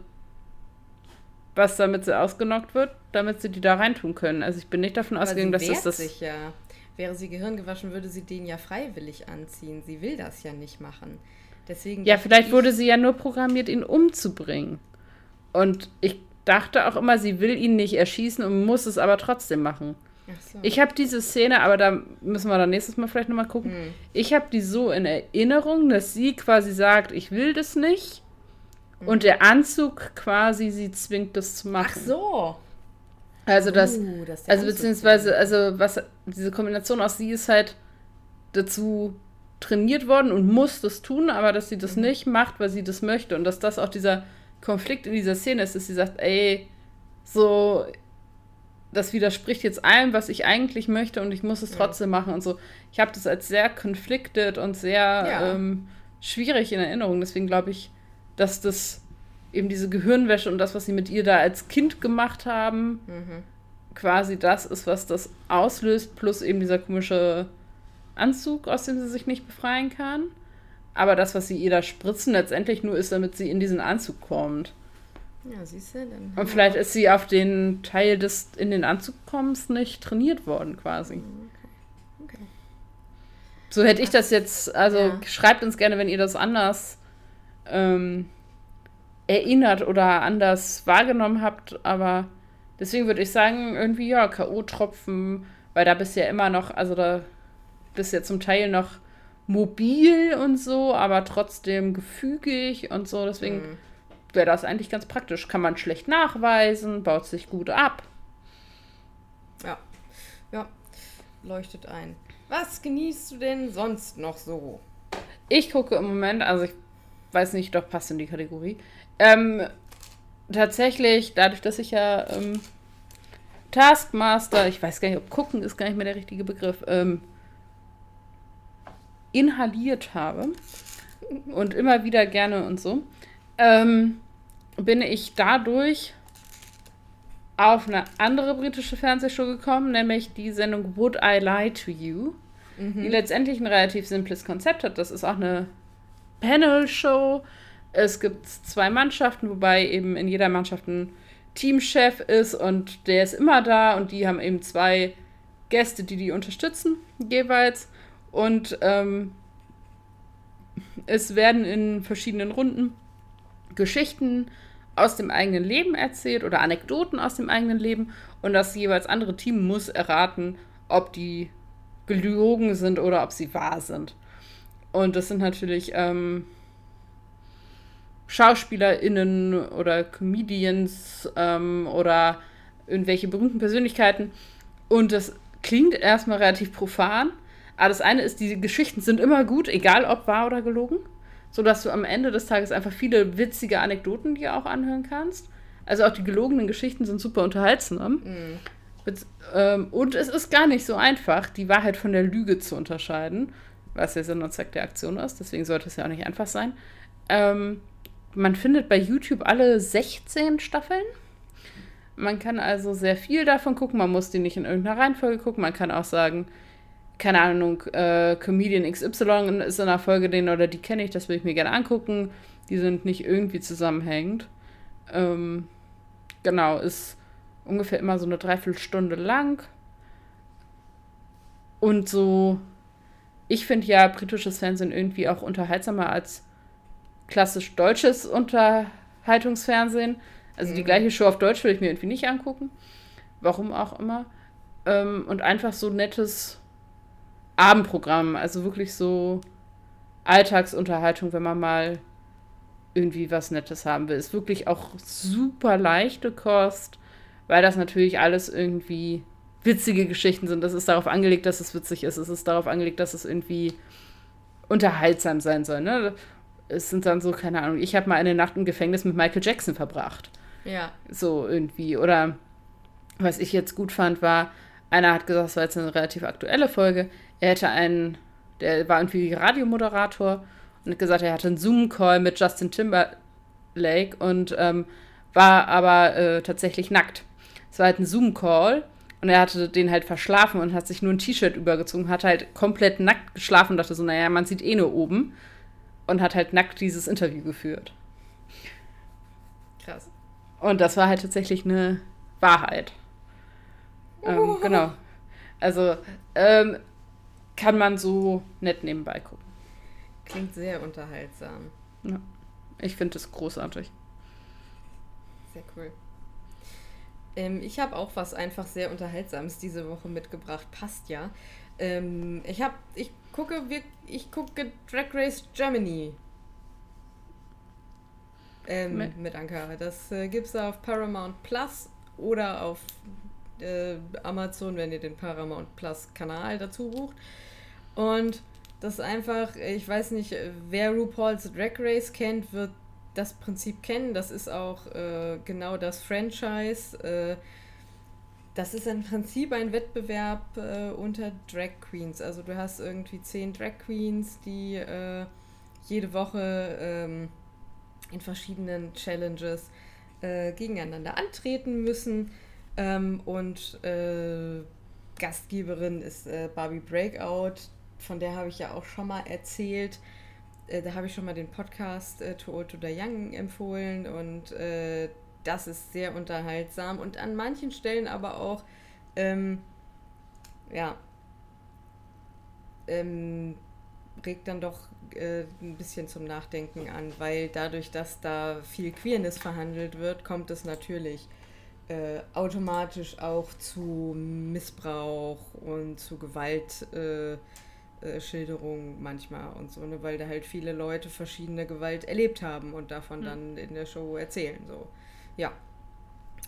was damit sie ausgenockt wird, damit sie die da reintun können. Also ich bin nicht davon ausgegangen, dass das das. Sich ja. Wäre sie gehirngewaschen, würde sie den ja freiwillig anziehen. Sie will das ja nicht machen. Deswegen ja, vielleicht wurde sie ja nur programmiert, ihn umzubringen. Und ich dachte auch immer, sie will ihn nicht erschießen und muss es aber trotzdem machen. So. Ich habe diese Szene, aber da müssen wir dann nächstes Mal vielleicht nochmal gucken. Hm. Ich habe die so in Erinnerung, dass sie quasi sagt, ich will das nicht. Hm. Und der Anzug quasi sie zwingt, das zu machen. Ach so. Also das, uh, das also beziehungsweise, also was, diese Kombination aus sie ist halt dazu trainiert worden und muss das tun, aber dass sie das mhm. nicht macht, weil sie das möchte und dass das auch dieser Konflikt in dieser Szene ist, dass sie sagt, ey, so, das widerspricht jetzt allem, was ich eigentlich möchte und ich muss es trotzdem ja. machen und so. Ich habe das als sehr conflicted und sehr ja. ähm, schwierig in Erinnerung. Deswegen glaube ich, dass das eben diese Gehirnwäsche und das, was sie mit ihr da als Kind gemacht haben, mhm. quasi das ist, was das auslöst, plus eben dieser komische Anzug, aus dem sie sich nicht befreien kann. Aber das, was sie ihr da spritzen, letztendlich nur ist, damit sie in diesen Anzug kommt. Ja, siehst du, dann. Und vielleicht ist sie auf den Teil des in den Anzug kommens nicht trainiert worden, quasi. Mhm, okay. okay. So hätte ich das jetzt, also ja. schreibt uns gerne, wenn ihr das anders ähm, erinnert oder anders wahrgenommen habt, aber deswegen würde ich sagen, irgendwie ja, K.O.-Tropfen, weil da bist du ja immer noch, also da bist du ja zum Teil noch mobil und so, aber trotzdem gefügig und so, deswegen mhm. Wäre das eigentlich ganz praktisch. Kann man schlecht nachweisen, baut sich gut ab. Ja, ja, leuchtet ein. Was genießt du denn sonst noch so? Ich gucke im Moment, also ich weiß nicht, doch passt in die Kategorie. Ähm, tatsächlich, dadurch, dass ich ja ähm, Taskmaster, ich weiß gar nicht, ob gucken ist gar nicht mehr der richtige Begriff, ähm, inhaliert habe und immer wieder gerne und so, ähm, bin ich dadurch auf eine andere britische Fernsehshow gekommen, nämlich die Sendung Would I Lie to You, mhm. die letztendlich ein relativ simples Konzept hat. Das ist auch eine Panel-Show es gibt zwei Mannschaften, wobei eben in jeder Mannschaft ein Teamchef ist und der ist immer da und die haben eben zwei Gäste, die die unterstützen jeweils. Und ähm, es werden in verschiedenen Runden Geschichten aus dem eigenen Leben erzählt oder Anekdoten aus dem eigenen Leben und das jeweils andere Team muss erraten, ob die gelogen sind oder ob sie wahr sind. Und das sind natürlich ähm, SchauspielerInnen oder Comedians ähm, oder irgendwelche berühmten Persönlichkeiten. Und das klingt erstmal relativ profan. Aber das eine ist, die Geschichten sind immer gut, egal ob wahr oder gelogen. Sodass du am Ende des Tages einfach viele witzige Anekdoten dir auch anhören kannst. Also auch die gelogenen Geschichten sind super unterhaltsam. Mhm. Ähm, und es ist gar nicht so einfach, die Wahrheit von der Lüge zu unterscheiden, was der Sinn und Zweck der Aktion ist. Deswegen sollte es ja auch nicht einfach sein. Ähm, man findet bei YouTube alle 16 Staffeln. Man kann also sehr viel davon gucken. Man muss die nicht in irgendeiner Reihenfolge gucken. Man kann auch sagen, keine Ahnung, äh, Comedian XY ist in einer Folge den oder die kenne ich, das will ich mir gerne angucken. Die sind nicht irgendwie zusammenhängend. Ähm, genau, ist ungefähr immer so eine Dreiviertelstunde lang. Und so, ich finde ja britisches Fernsehen irgendwie auch unterhaltsamer als klassisch deutsches Unterhaltungsfernsehen. Also mhm. die gleiche Show auf Deutsch will ich mir irgendwie nicht angucken. Warum auch immer. Ähm, und einfach so nettes Abendprogramm. Also wirklich so Alltagsunterhaltung, wenn man mal irgendwie was Nettes haben will. Ist wirklich auch super leichte Kost, weil das natürlich alles irgendwie witzige Geschichten sind. Das ist darauf angelegt, dass es witzig ist. Es ist darauf angelegt, dass es irgendwie unterhaltsam sein soll. Ne? es sind dann so, keine Ahnung, ich habe mal eine Nacht im Gefängnis mit Michael Jackson verbracht. Ja. So irgendwie. Oder was ich jetzt gut fand, war, einer hat gesagt, das war jetzt eine relativ aktuelle Folge, er hätte einen, der war irgendwie Radiomoderator und hat gesagt, er hatte einen Zoom-Call mit Justin Timberlake und ähm, war aber äh, tatsächlich nackt. Es war halt ein Zoom-Call und er hatte den halt verschlafen und hat sich nur ein T-Shirt übergezogen, hat halt komplett nackt geschlafen und dachte so, naja, man sieht eh nur oben und hat halt nackt dieses Interview geführt. Krass. Und das war halt tatsächlich eine Wahrheit. Ähm, genau. Also ähm, kann man so nett nebenbei gucken. Klingt sehr unterhaltsam. Ja. Ich finde es großartig. Sehr cool. ähm, ich habe auch was einfach sehr Unterhaltsames diese Woche mitgebracht. Passt ja. Ähm, ich habe, ich gucke, ich gucke Drag Race Germany. Ähm, mit. mit Anka. Das äh, gibt es auf Paramount Plus oder auf äh, Amazon, wenn ihr den Paramount Plus Kanal dazu bucht. Und das ist einfach, ich weiß nicht, wer RuPaul's Drag Race kennt, wird das Prinzip kennen. Das ist auch äh, genau das Franchise. Äh, das ist im Prinzip ein Wettbewerb äh, unter Drag Queens. Also du hast irgendwie zehn Drag Queens, die äh, jede Woche ähm, in verschiedenen Challenges äh, gegeneinander antreten müssen. Ähm, und äh, Gastgeberin ist Barbie Breakout, von der habe ich ja auch schon mal erzählt. Äh, da habe ich schon mal den Podcast äh, To Old to the Young empfohlen. Und äh, das ist sehr unterhaltsam. Und an manchen Stellen aber auch, ähm, ja, ähm, regt dann doch äh, ein bisschen zum Nachdenken an, weil dadurch, dass da viel Queerness verhandelt wird, kommt es natürlich äh, automatisch auch zu Missbrauch und zu Gewalt. Äh, äh, manchmal und so, ne, weil da halt viele Leute verschiedene Gewalt erlebt haben und davon mhm. dann in der Show erzählen. So. Ja.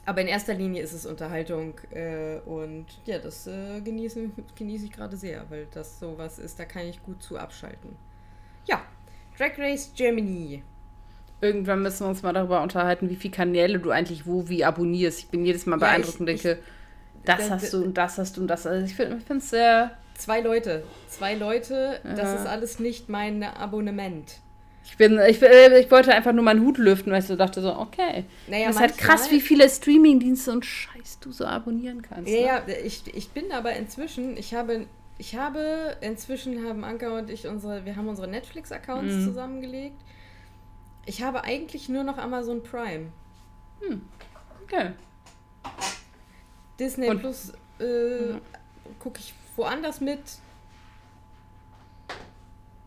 Aber in erster Linie ist es Unterhaltung äh, und ja, das äh, genießen, genieße ich gerade sehr, weil das sowas ist, da kann ich gut zu abschalten. Ja, Drag Race Germany. Irgendwann müssen wir uns mal darüber unterhalten, wie viele Kanäle du eigentlich wo wie abonnierst. Ich bin jedes Mal beeindruckt und denke, ich, das hast du und das hast du und das. Also ich finde es sehr Zwei Leute. Zwei Leute, ja. das ist alles nicht mein Abonnement. Ich bin, ich, äh, ich wollte einfach nur meinen Hut lüften, weil ich so dachte so, okay. Naja, das ist halt krass, wie viele Streamingdienste und Scheiß du so abonnieren kannst. Ja, ne? ja, ich, ich bin aber inzwischen, ich habe, ich habe, inzwischen haben Anka und ich unsere, wir haben unsere Netflix-Accounts mhm. zusammengelegt. Ich habe eigentlich nur noch Amazon Prime. Hm. Okay. Disney und, Plus äh, mhm. gucke ich woanders mit.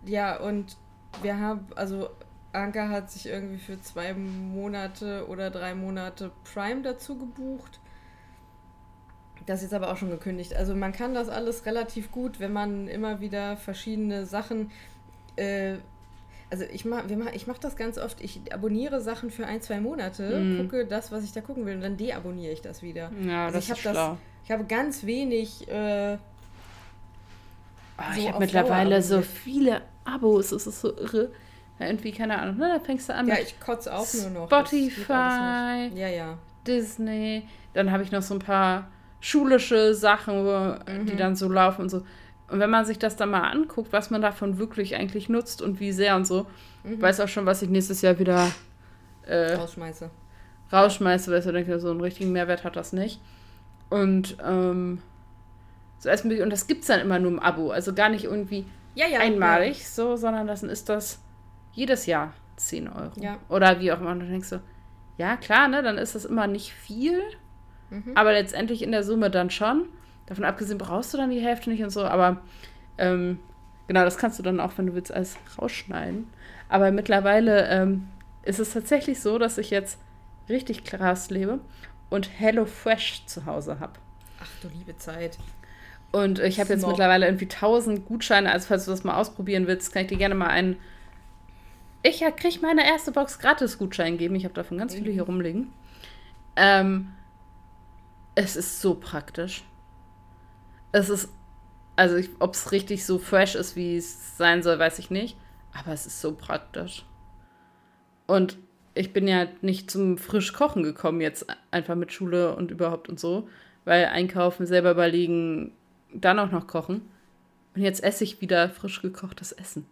Ja, und wir haben, also Anka hat sich irgendwie für zwei Monate oder drei Monate Prime dazu gebucht. Das ist jetzt aber auch schon gekündigt. Also man kann das alles relativ gut, wenn man immer wieder verschiedene Sachen. Äh, also ich mache ich mach das ganz oft. Ich abonniere Sachen für ein, zwei Monate, mm. gucke das, was ich da gucken will, und dann deabonniere ich das wieder. Ja, also das ich ist schlau. Das, ich habe ganz wenig äh, Oh, so ich habe mittlerweile so viele Abos, es ist so irre. Ja, irgendwie, keine Ahnung, ne? da fängst du an. Ja, ich kotze auch nur noch. Spotify, ja, ja. Disney. Dann habe ich noch so ein paar schulische Sachen, wo, mhm. die dann so laufen und so. Und wenn man sich das dann mal anguckt, was man davon wirklich eigentlich nutzt und wie sehr und so, mhm. weiß auch schon, was ich nächstes Jahr wieder äh, rausschmeiße. Rausschmeiße, weil ich so denke, so einen richtigen Mehrwert hat das nicht. Und ähm, so als und das gibt es dann immer nur im Abo. Also gar nicht irgendwie ja, ja, einmalig ja. so, sondern das ist das jedes Jahr 10 Euro. Ja. Oder wie auch immer. Und du denkst so, ja klar, ne, dann ist das immer nicht viel, mhm. aber letztendlich in der Summe dann schon. Davon abgesehen brauchst du dann die Hälfte nicht und so, aber ähm, genau, das kannst du dann auch, wenn du willst, alles rausschneiden. Aber mittlerweile ähm, ist es tatsächlich so, dass ich jetzt richtig krass lebe und Hello Fresh zu Hause habe. Ach du liebe Zeit. Und ich habe jetzt mittlerweile irgendwie 1000 Gutscheine. Also, falls du das mal ausprobieren willst, kann ich dir gerne mal einen. Ich kriege meine erste Box Gratis-Gutschein geben. Ich habe davon ganz viele hier rumliegen. Ähm, es ist so praktisch. Es ist. Also, ob es richtig so fresh ist, wie es sein soll, weiß ich nicht. Aber es ist so praktisch. Und ich bin ja nicht zum frisch Kochen gekommen, jetzt einfach mit Schule und überhaupt und so. Weil einkaufen, selber überlegen, dann auch noch kochen. Und jetzt esse ich wieder frisch gekochtes Essen.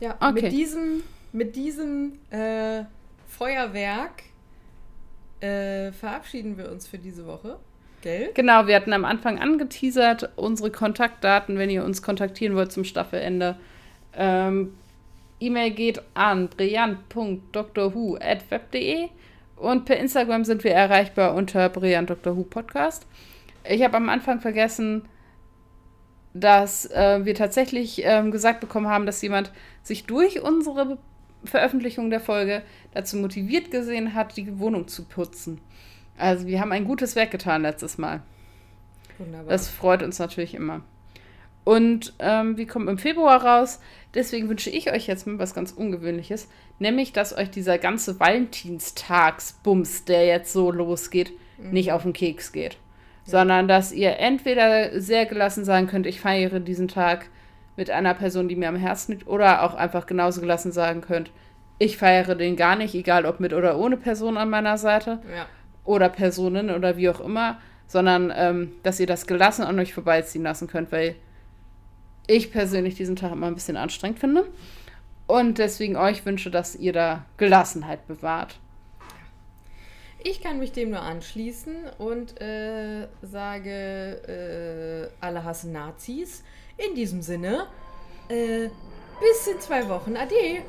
Ja, okay. mit diesem, mit diesem äh, Feuerwerk äh, verabschieden wir uns für diese Woche. Gell? Genau, wir hatten am Anfang angeteasert unsere Kontaktdaten, wenn ihr uns kontaktieren wollt zum Staffelende. Ähm, E-Mail geht an brillant.drwho.web.de und per Instagram sind wir erreichbar unter Brillant Dr. Who Podcast. Ich habe am Anfang vergessen, dass äh, wir tatsächlich ähm, gesagt bekommen haben, dass jemand sich durch unsere Veröffentlichung der Folge dazu motiviert gesehen hat, die Wohnung zu putzen. Also wir haben ein gutes Werk getan letztes Mal. Wunderbar. Das freut uns natürlich immer. Und ähm, wir kommen im Februar raus. Deswegen wünsche ich euch jetzt mal was ganz Ungewöhnliches. Nämlich, dass euch dieser ganze Valentinstagsbums, der jetzt so losgeht, mhm. nicht auf den Keks geht. Ja. Sondern dass ihr entweder sehr gelassen sagen könnt, ich feiere diesen Tag mit einer Person, die mir am Herzen liegt, oder auch einfach genauso gelassen sagen könnt, ich feiere den gar nicht, egal ob mit oder ohne Person an meiner Seite. Ja. Oder Personen oder wie auch immer. Sondern, ähm, dass ihr das gelassen an euch vorbeiziehen lassen könnt, weil ich persönlich diesen Tag immer ein bisschen anstrengend finde. Und deswegen euch wünsche, dass ihr da Gelassenheit bewahrt. Ich kann mich dem nur anschließen und äh, sage, äh, alle hassen Nazis. In diesem Sinne, äh, bis in zwei Wochen. Ade.